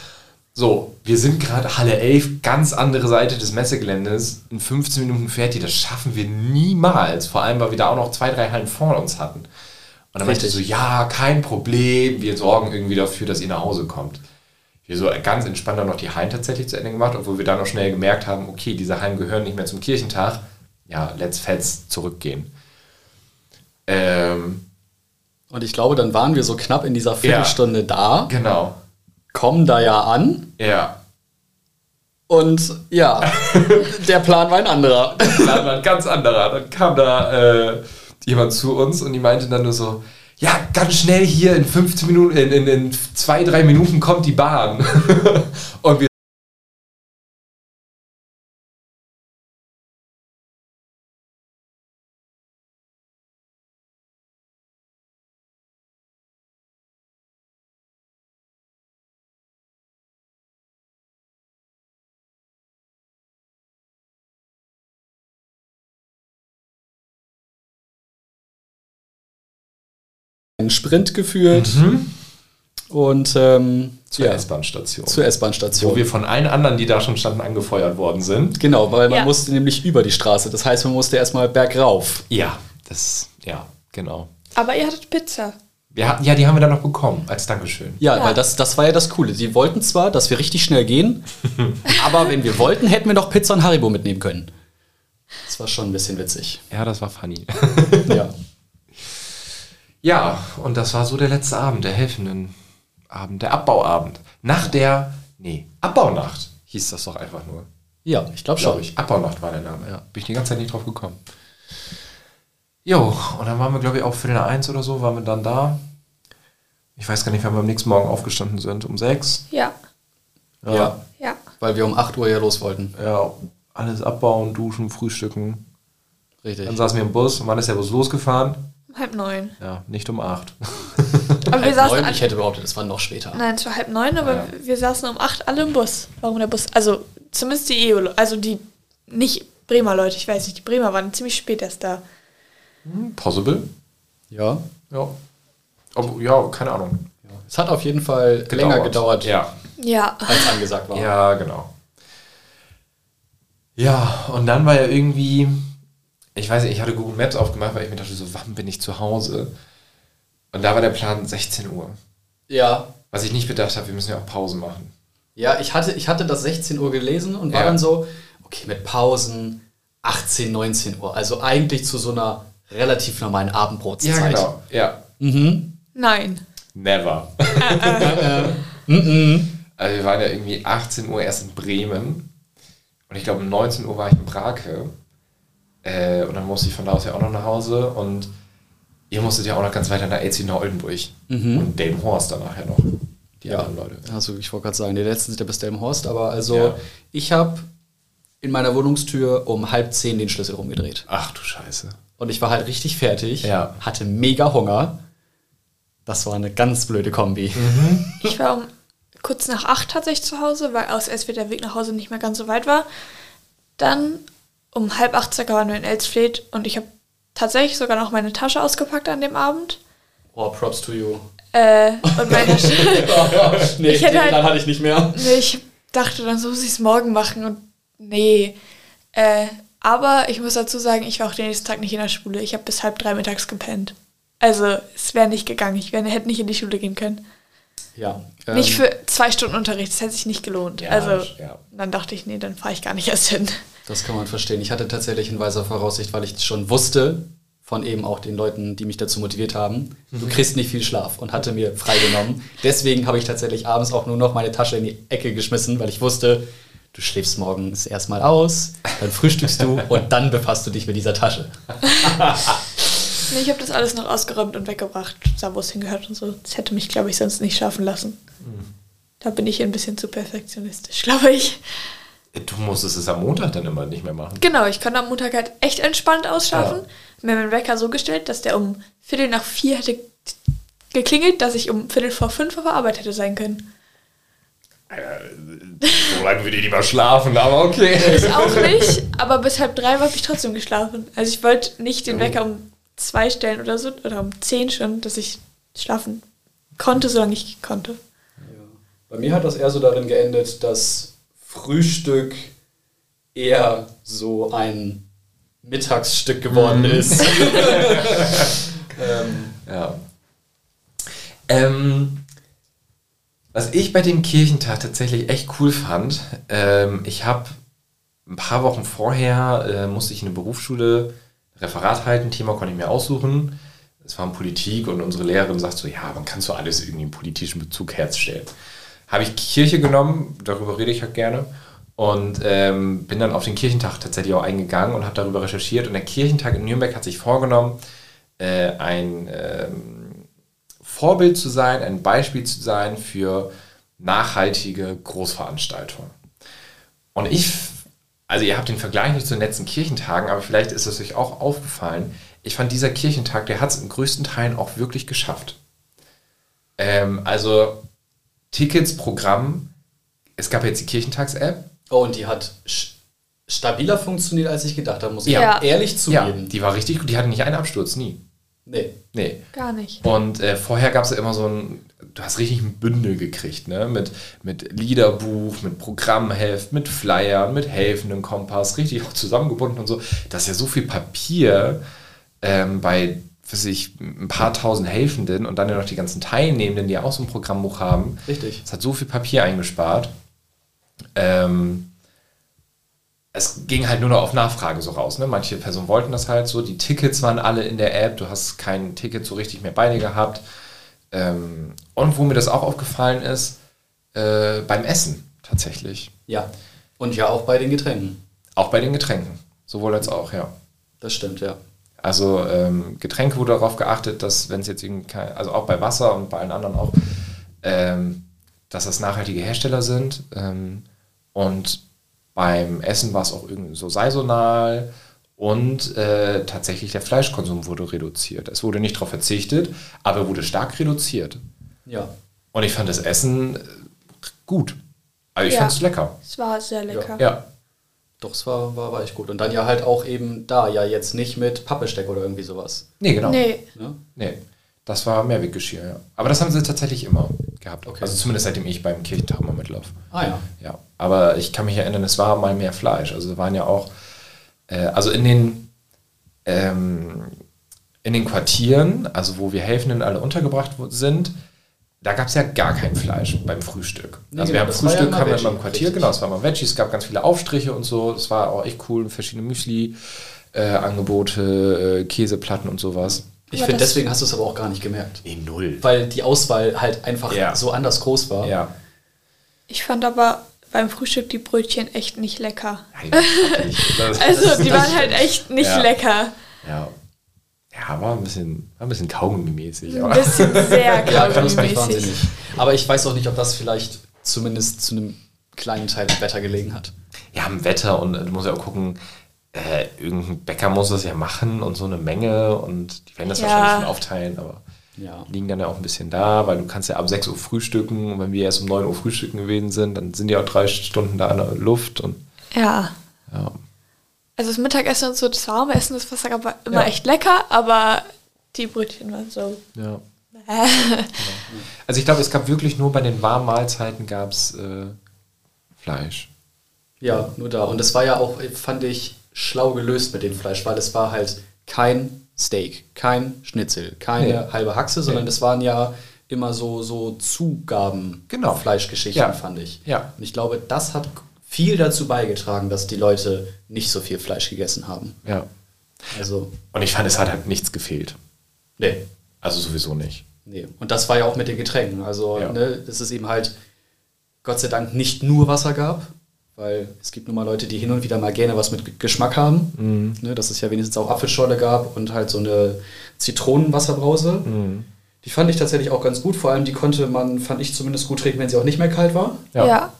So, wir sind gerade Halle 11, ganz andere Seite des Messegeländes. In 15 Minuten fährt die, das schaffen wir niemals. Vor allem, weil wir da auch noch zwei, drei Hallen vor uns hatten. Und dann meinte ich so, ja, kein Problem, wir sorgen irgendwie dafür, dass ihr nach Hause kommt. Wir so ganz entspannt dann noch die Hallen tatsächlich zu Ende gemacht, obwohl wir dann noch schnell gemerkt haben, okay, diese Hallen gehören nicht mehr zum Kirchentag. Ja, let's fets zurückgehen. Ähm, Und ich glaube, dann waren wir so knapp in dieser Viertelstunde da, genau. kommen da ja an Ja. und ja, der Plan war ein anderer. Dann war ein ganz anderer. Dann kam da äh, jemand zu uns und die meinte dann nur so, ja, ganz schnell hier in 15 Minuten, in, in, in zwei, drei Minuten kommt die Bahn. und wir Einen Sprint geführt und ähm, zur ja, S-Bahn-Station. zur S-Bahn-Station. Wo wir von allen anderen, die da schon standen, angefeuert worden sind. Genau, weil man Ja. musste nämlich über die Straße. Das heißt, man musste erstmal bergauf. Ja, das, ja, genau. Aber ihr hattet Pizza. Wir hatten, ja, die haben wir dann noch bekommen, als Dankeschön. Ja, Ja. weil das, das war ja das Coole. Sie wollten zwar, dass wir richtig schnell gehen, aber wenn wir wollten, hätten wir noch Pizza und Haribo mitnehmen können. Das war schon ein bisschen witzig. Ja, das war funny. Ja. ja, und das war so der letzte Abend, der helfenden Abend, der Abbauabend. Nach der, nee, Abbaunacht hieß das doch einfach nur. Ja, ich glaube schon. ich. Abbaunacht war der Name, ja. Bin ich die ganze Zeit nicht drauf gekommen. Jo, und dann waren wir, glaube ich, auch Viertel nach eins oder so, waren wir dann da. Ich weiß gar nicht, wann wir am nächsten Morgen aufgestanden sind. Um sechs? Ja. Ja. Ja. Weil wir um 8 Uhr ja los wollten. Ja, alles abbauen, duschen, frühstücken. Richtig. Dann saßen wir im Bus. Und wann ist der Bus losgefahren? Um halb neun. Ja, nicht um acht. Aber wir Halb saßen neun, ich hätte behauptet, es war noch später. Nein, es war halb neun, aber Ja. wir saßen um acht alle im Bus. Warum der Bus? Also zumindest die EU, also die nicht Bremer Leute, ich weiß nicht, die Bremer waren ziemlich spät erst da. Possible? Ja. Ja. Aber, ja, keine Ahnung. Es hat auf jeden Fall länger gedauert, Ja. Ja. als angesagt war. Ja, genau. Ja, und dann war ja irgendwie, ich weiß nicht, ich hatte Google Maps aufgemacht, weil ich mir dachte, so, wann bin ich zu Hause? Und da war der Plan 16 Uhr. Ja. Was ich nicht bedacht habe, wir müssen ja auch Pausen machen. Ja, ich hatte, ich hatte das 16 Uhr gelesen und war Ja. dann so, okay, mit Pausen 18, 19 Uhr. Also eigentlich zu so einer relativ normalen Abendbrotzeit. genau. Ja. Mhm. Nein. Never. Mhm. Also wir waren ja irgendwie 18 Uhr erst in Bremen. Und ich glaube, um 19 Uhr war ich in Brake. Äh, und dann musste ich von da aus ja auch noch nach Hause. Und ihr musstet ja auch noch ganz weiter nach Elzig nach Oldenburg. Und Delmenhorst dann nachher noch. Die Ja, anderen Leute. also ich wollte gerade sagen, die letzten sind ja bis Delmenhorst, aber also Ja. ich habe in meiner Wohnungstür um halb zehn den Schlüssel rumgedreht. Ach du Scheiße. Und ich war halt richtig fertig, Ja. hatte mega Hunger. Das war eine ganz blöde Kombi. Ich war um kurz nach acht tatsächlich zu Hause, weil aus SW der Weg nach Hause nicht mehr ganz so weit war. Dann um halb acht circa waren wir in Elsfleth und ich habe tatsächlich sogar noch meine Tasche ausgepackt an dem Abend. Oh, props to you. Äh, und meine nee, Ich hätte den halt- Plan hatte ich nicht mehr. Nee, ich dachte, dann so muss ich es morgen machen und nee. Äh, aber ich muss dazu sagen, ich war auch den nächsten Tag nicht in der Schule. Ich habe bis halb drei mittags gepennt. Also es wäre nicht gegangen. Ich wär, hätte nicht in die Schule gehen können. Ja. nicht ähm, für zwei Stunden Unterricht. Das hätte sich nicht gelohnt. Ja, also ja. dann dachte ich, nee, dann fahre ich gar nicht erst hin. Das kann man verstehen. Ich hatte tatsächlich in weiser Voraussicht, weil ich schon wusste, von eben auch den Leuten, die mich dazu motiviert haben, du kriegst nicht viel Schlaf und hatte mir freigenommen. Deswegen habe ich tatsächlich abends auch nur noch meine Tasche in die Ecke geschmissen, weil ich wusste, du schläfst morgens erstmal aus, dann frühstückst du und dann befasst du dich mit dieser Tasche. Nee, ich habe das alles noch ausgeräumt und weggebracht, da wo es hingehört und so. Das hätte mich, glaube ich, sonst nicht schaffen lassen. Da bin ich ein bisschen zu perfektionistisch, glaube ich. Du musstest es am Montag dann immer nicht mehr machen. Genau, ich konnte am Montag halt echt entspannt ausschlafen. Ja. Mir meinen Wecker so gestellt, dass der um Viertel nach vier hätte geklingelt, dass ich um Viertel vor fünf auf der Arbeit hätte sein können. So lange würde ich lieber schlafen, aber okay. Ich auch nicht, aber bis halb drei habe ich trotzdem geschlafen. Also ich wollte nicht den Wecker um zwei stellen oder so, oder um zehn schon, dass ich schlafen konnte, solange ich konnte. Bei mir hat das eher so darin geendet, dass Frühstück eher so ein Mittagsstück geworden ist. ähm, Ja. Ähm, was ich bei dem Kirchentag tatsächlich echt cool fand, ähm, ich habe ein paar Wochen vorher, äh, musste ich in eine Berufsschule Referat halten, Thema konnte ich mir aussuchen. Es war um Politik und unsere Lehrerin sagt so, ja, man kann so alles irgendwie einen politischen Bezug herstellen. Habe ich Kirche genommen, darüber rede ich halt gerne. Und ähm, bin dann auf den Kirchentag tatsächlich auch eingegangen und habe darüber recherchiert. Und der Kirchentag in Nürnberg hat sich vorgenommen, äh, ein ähm, Vorbild zu sein, ein Beispiel zu sein für nachhaltige Großveranstaltungen. Und ich, also ihr habt den Vergleich nicht zu den letzten Kirchentagen, aber vielleicht ist es euch auch aufgefallen. Ich fand dieser Kirchentag, der hat es in größten Teilen auch wirklich geschafft. Ähm, also Tickets, Programm, es gab jetzt die Kirchentags-App. oh, und die hat stabiler funktioniert, als ich gedacht habe, muss ich Ja. ehrlich Ja, zugeben. die war richtig gut, die hatte nicht einen Absturz, nie. nee. Nee. Gar nicht. Und äh, vorher gab es ja immer so ein, du hast richtig ein Bündel gekriegt, ne? Mit, mit Liederbuch, mit Programmheft, mit Flyern, mit helfenden Kompass, richtig auch zusammengebunden und so. Das ist ja so viel Papier ähm, bei, weiß ich, ein paar tausend Helfenden und dann ja noch die ganzen Teilnehmenden, die ja auch so ein Programmbuch haben. Richtig. Es hat so viel Papier eingespart. Ähm, es ging halt nur noch auf Nachfrage so raus. Ne? Manche Personen wollten das halt so. Die Tickets waren alle in der App. Du hast kein Ticket so richtig mehr bei dir gehabt. Ähm, und wo mir das auch aufgefallen ist, äh, beim Essen tatsächlich. Ja. Und ja auch bei den Getränken. Auch bei den Getränken. Sowohl als auch, ja. Das stimmt, ja. Also ähm, Getränke wurde darauf geachtet, dass wenn es jetzt irgendwie kein, also auch bei Wasser und bei allen anderen auch, ähm, dass das nachhaltige Hersteller sind. Ähm, und beim Essen war es auch irgendwie so saisonal und äh, tatsächlich der Fleischkonsum wurde reduziert. Es wurde nicht darauf verzichtet, aber wurde stark reduziert. Ja. Und ich fand das Essen äh, gut. Also ich Ja. fand es lecker. Es war sehr lecker. Ja. Doch, es war, war, war echt gut. Und dann ja halt auch eben da, ja jetzt nicht mit Pappbesteck oder irgendwie sowas. Nee, genau. Nee, Ne? Nee, das war Mehrweggeschirr, ja. Aber das haben sie tatsächlich immer gehabt. Okay. Also zumindest seitdem ich beim Kirchentag immer mitlaufe. Ah ja. Ja, aber ich kann mich erinnern, es war mal mehr Fleisch. Also waren ja auch, äh, also in den, ähm, in den Quartieren, also wo wir Helfenden alle untergebracht sind, da gab es ja gar kein Fleisch beim Frühstück. Nee, also genau, wir haben war ja Frühstück, haben wir Veggie, immer im Quartier, richtig. genau, es war mal Veggie, es gab ganz viele Aufstriche und so, das war auch echt cool, verschiedene Müsli, äh, Angebote, äh, Käseplatten und sowas. Ich finde, deswegen hast du es aber auch gar nicht gemerkt. Nee, null. Weil die Auswahl halt einfach Ja. so anders groß war. Ja. ich fand aber beim Frühstück die Brötchen echt nicht lecker. Nein, nicht. Also die waren halt echt nicht Ja. lecker. Ja. Ja, war ein bisschen, war ein bisschen Kaugummi-mäßig. Ein aber- bisschen sehr Ja, kaugummi-mäßig. nicht. Aber ich weiß auch nicht, ob das vielleicht zumindest zu einem kleinen Teil am Wetter gelegen hat. Ja, am Wetter und äh, du musst ja auch gucken, äh, irgendein Bäcker muss das ja machen und so eine Menge und die werden das Ja. wahrscheinlich schon aufteilen, aber Ja. liegen dann ja auch ein bisschen da, weil du kannst ja ab 6 Uhr frühstücken und wenn wir erst um 9 Uhr frühstücken gewesen sind, dann sind die auch drei Stunden da in der Luft und Ja. ja. Also das Mittagessen und so, das warme Essen, das war aber immer Ja. echt lecker, aber die Brötchen waren so. ja. Also ich glaube, es gab wirklich nur bei den warmen Mahlzeiten gab es äh, Fleisch. Ja, nur da. Und es war ja auch, fand ich, schlau gelöst mit dem Fleisch, weil es war halt kein Steak, kein Schnitzel, keine Nee. halbe Haxe, sondern Nee. es waren ja immer so, so Zugaben, Genau. Fleischgeschichten, Ja. fand ich. Ja. Und ich glaube, das hat viel dazu beigetragen, dass die Leute nicht so viel Fleisch gegessen haben. Ja. Also, Und ich fand, es hat halt nichts gefehlt. nee, Also sowieso nicht. nee. Und das war ja auch mit den Getränken. Also, Ja. ne, dass es eben halt Gott sei Dank nicht nur Wasser gab, weil es gibt nun mal Leute, die hin und wieder mal gerne was mit Geschmack haben. Mhm. Ne, dass es ja wenigstens auch Apfelschorle gab und halt so eine Zitronenwasserbrause. Mhm. Die fand ich tatsächlich auch ganz gut. Vor allem die konnte man, fand ich zumindest gut trinken, wenn sie auch nicht mehr kalt war. Ja. Ja.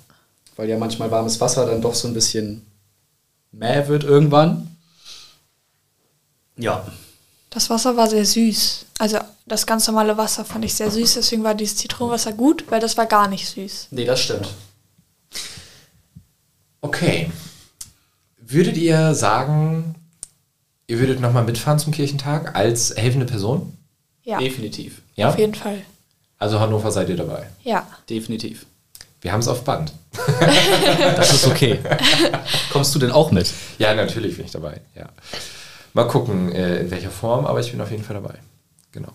Weil ja manchmal warmes Wasser dann doch so ein bisschen mäh wird irgendwann. Ja. Das Wasser war sehr süß. Also das ganz normale Wasser fand ich sehr süß, deswegen war dieses Zitronenwasser gut, weil das war gar nicht süß. Nee, das stimmt. Okay. Würdet ihr sagen, ihr würdet nochmal mitfahren zum Kirchentag als helfende Person? Ja, Definitiv. Ja? auf jeden Fall. Also Hannover seid ihr dabei. Ja. Definitiv. Wir haben es auf Band. Das ist okay. Kommst du denn auch mit? Ja, natürlich bin ich dabei. Ja. Mal gucken, äh, in welcher Form, aber ich bin auf jeden Fall dabei. Genau.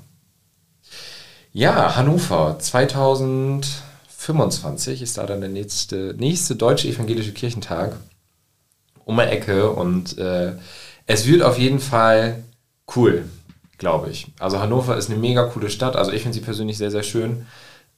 Ja, Hannover 2025 ist da dann der nächste, nächste deutsche evangelische Kirchentag um die Ecke und äh, es wird auf jeden Fall cool, glaube ich. Also Hannover ist eine mega coole Stadt, also ich finde sie persönlich sehr, sehr schön.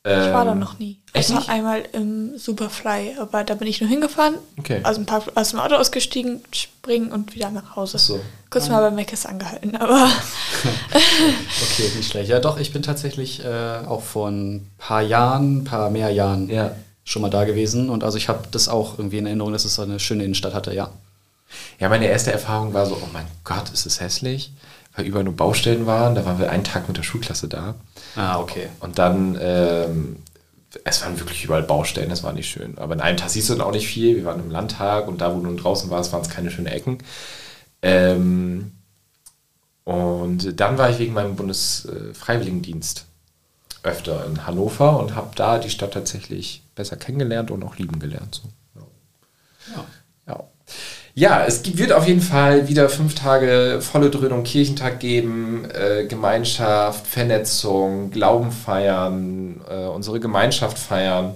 Ich war Ähm, da noch nie. echt Ich war nicht? einmal im Superfly, aber da bin ich nur hingefahren, Okay. aus, dem Park, aus dem Auto ausgestiegen, springen und wieder nach Hause. Ach so. Kurz mal bei Meckes angehalten, aber Okay, nicht schlecht. Ja, doch, ich bin tatsächlich äh, auch vor ein paar Jahren, paar mehr Jahren Ja. schon mal da gewesen. Und also ich habe das auch irgendwie in Erinnerung, dass es so eine schöne Innenstadt hatte, ja. Ja, meine erste Erfahrung war so, oh mein Gott, ist es hässlich, weil überall nur Baustellen waren. Da waren wir einen Tag mit der Schulklasse da. Ah, okay. Und dann, ähm, es waren wirklich überall Baustellen, das war nicht schön. Aber in einem Tag siehst du dann auch nicht viel. Wir waren im Landtag und da, wo du nun draußen warst, waren es keine schönen Ecken. Ähm, und dann war ich wegen meinem Bundesfreiwilligendienst öfter in Hannover und habe da die Stadt tatsächlich besser kennengelernt und auch lieben gelernt. So. Ja. Ja. Ja. Es gibt, wird auf jeden Fall wieder fünf Tage volle Dröhnung Kirchentag geben, äh, Gemeinschaft, Vernetzung, Glauben feiern, äh, unsere Gemeinschaft feiern.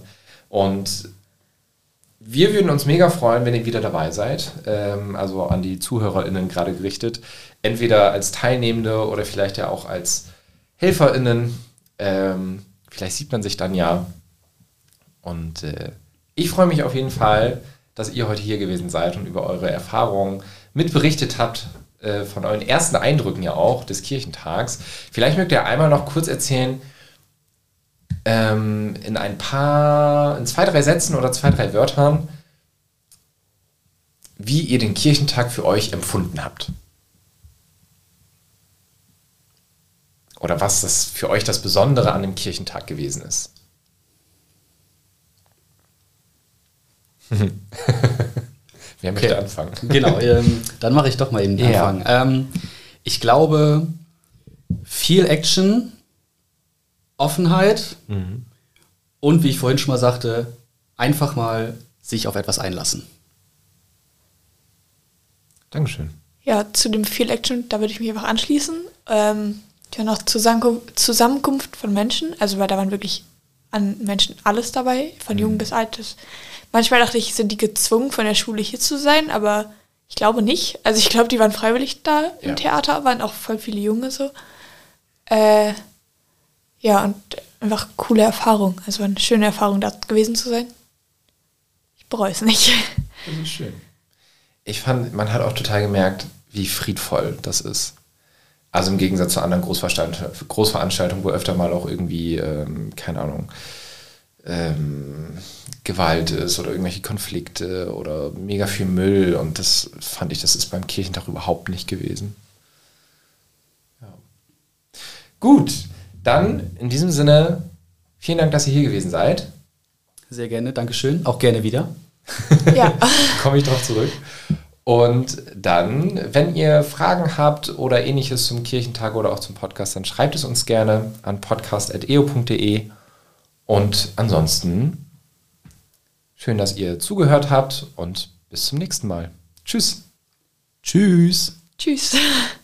Und wir würden uns mega freuen, wenn ihr wieder dabei seid. Ähm, also an die ZuhörerInnen gerade gerichtet. Entweder als Teilnehmende oder vielleicht ja auch als HelferInnen. Ähm, vielleicht sieht man sich dann ja. Und äh, ich freue mich auf jeden Fall, dass ihr heute hier gewesen seid und über eure Erfahrungen mitberichtet habt äh, von euren ersten Eindrücken ja auch des Kirchentags. Vielleicht mögt ihr einmal noch kurz erzählen, ähm, in ein paar, in zwei, drei Sätzen oder zwei, drei Wörtern, wie ihr den Kirchentag für euch empfunden habt. Oder was das für euch das Besondere an dem Kirchentag gewesen ist. Wer möchte Okay. anfangen? Genau, ähm, dann mache ich doch mal eben den Ja. Anfang. Ähm, ich glaube, viel Action, Offenheit und wie ich vorhin schon mal sagte, einfach mal sich auf etwas einlassen. Dankeschön. Ja, zu dem viel Action, da würde ich mich einfach anschließen. Ähm, ja, noch Zusammenkunft von Menschen, also weil da waren wirklich an Menschen alles dabei, von jung bis alt. Manchmal dachte ich, sind die gezwungen, von der Schule hier zu sein, aber ich glaube nicht. Also ich glaube, die waren freiwillig da im Ja. Theater, waren auch voll viele Junge so. Äh, ja, und einfach coole Erfahrung. Also war eine schöne Erfahrung, da gewesen zu sein. Ich bereue es nicht. Das ist schön. Ich fand, man hat auch total gemerkt, wie friedvoll das ist. Also im Gegensatz zu anderen Großveranstaltungen, Großveranstaltungen wo öfter mal auch irgendwie, ähm, keine Ahnung, ähm, Gewalt ist oder irgendwelche Konflikte oder mega viel Müll. Und das fand ich, das ist beim Kirchentag überhaupt nicht gewesen. Ja. Gut, dann in diesem Sinne, vielen Dank, dass ihr hier gewesen seid. Sehr gerne, Dankeschön. Auch gerne wieder. ja. komme ich drauf zurück. Und dann, wenn ihr Fragen habt oder ähnliches zum Kirchentag oder auch zum Podcast, dann schreibt es uns gerne an podcast.eo.de. Und ansonsten, schön, dass ihr zugehört habt und bis zum nächsten Mal. Tschüss. Tschüss. Tschüss.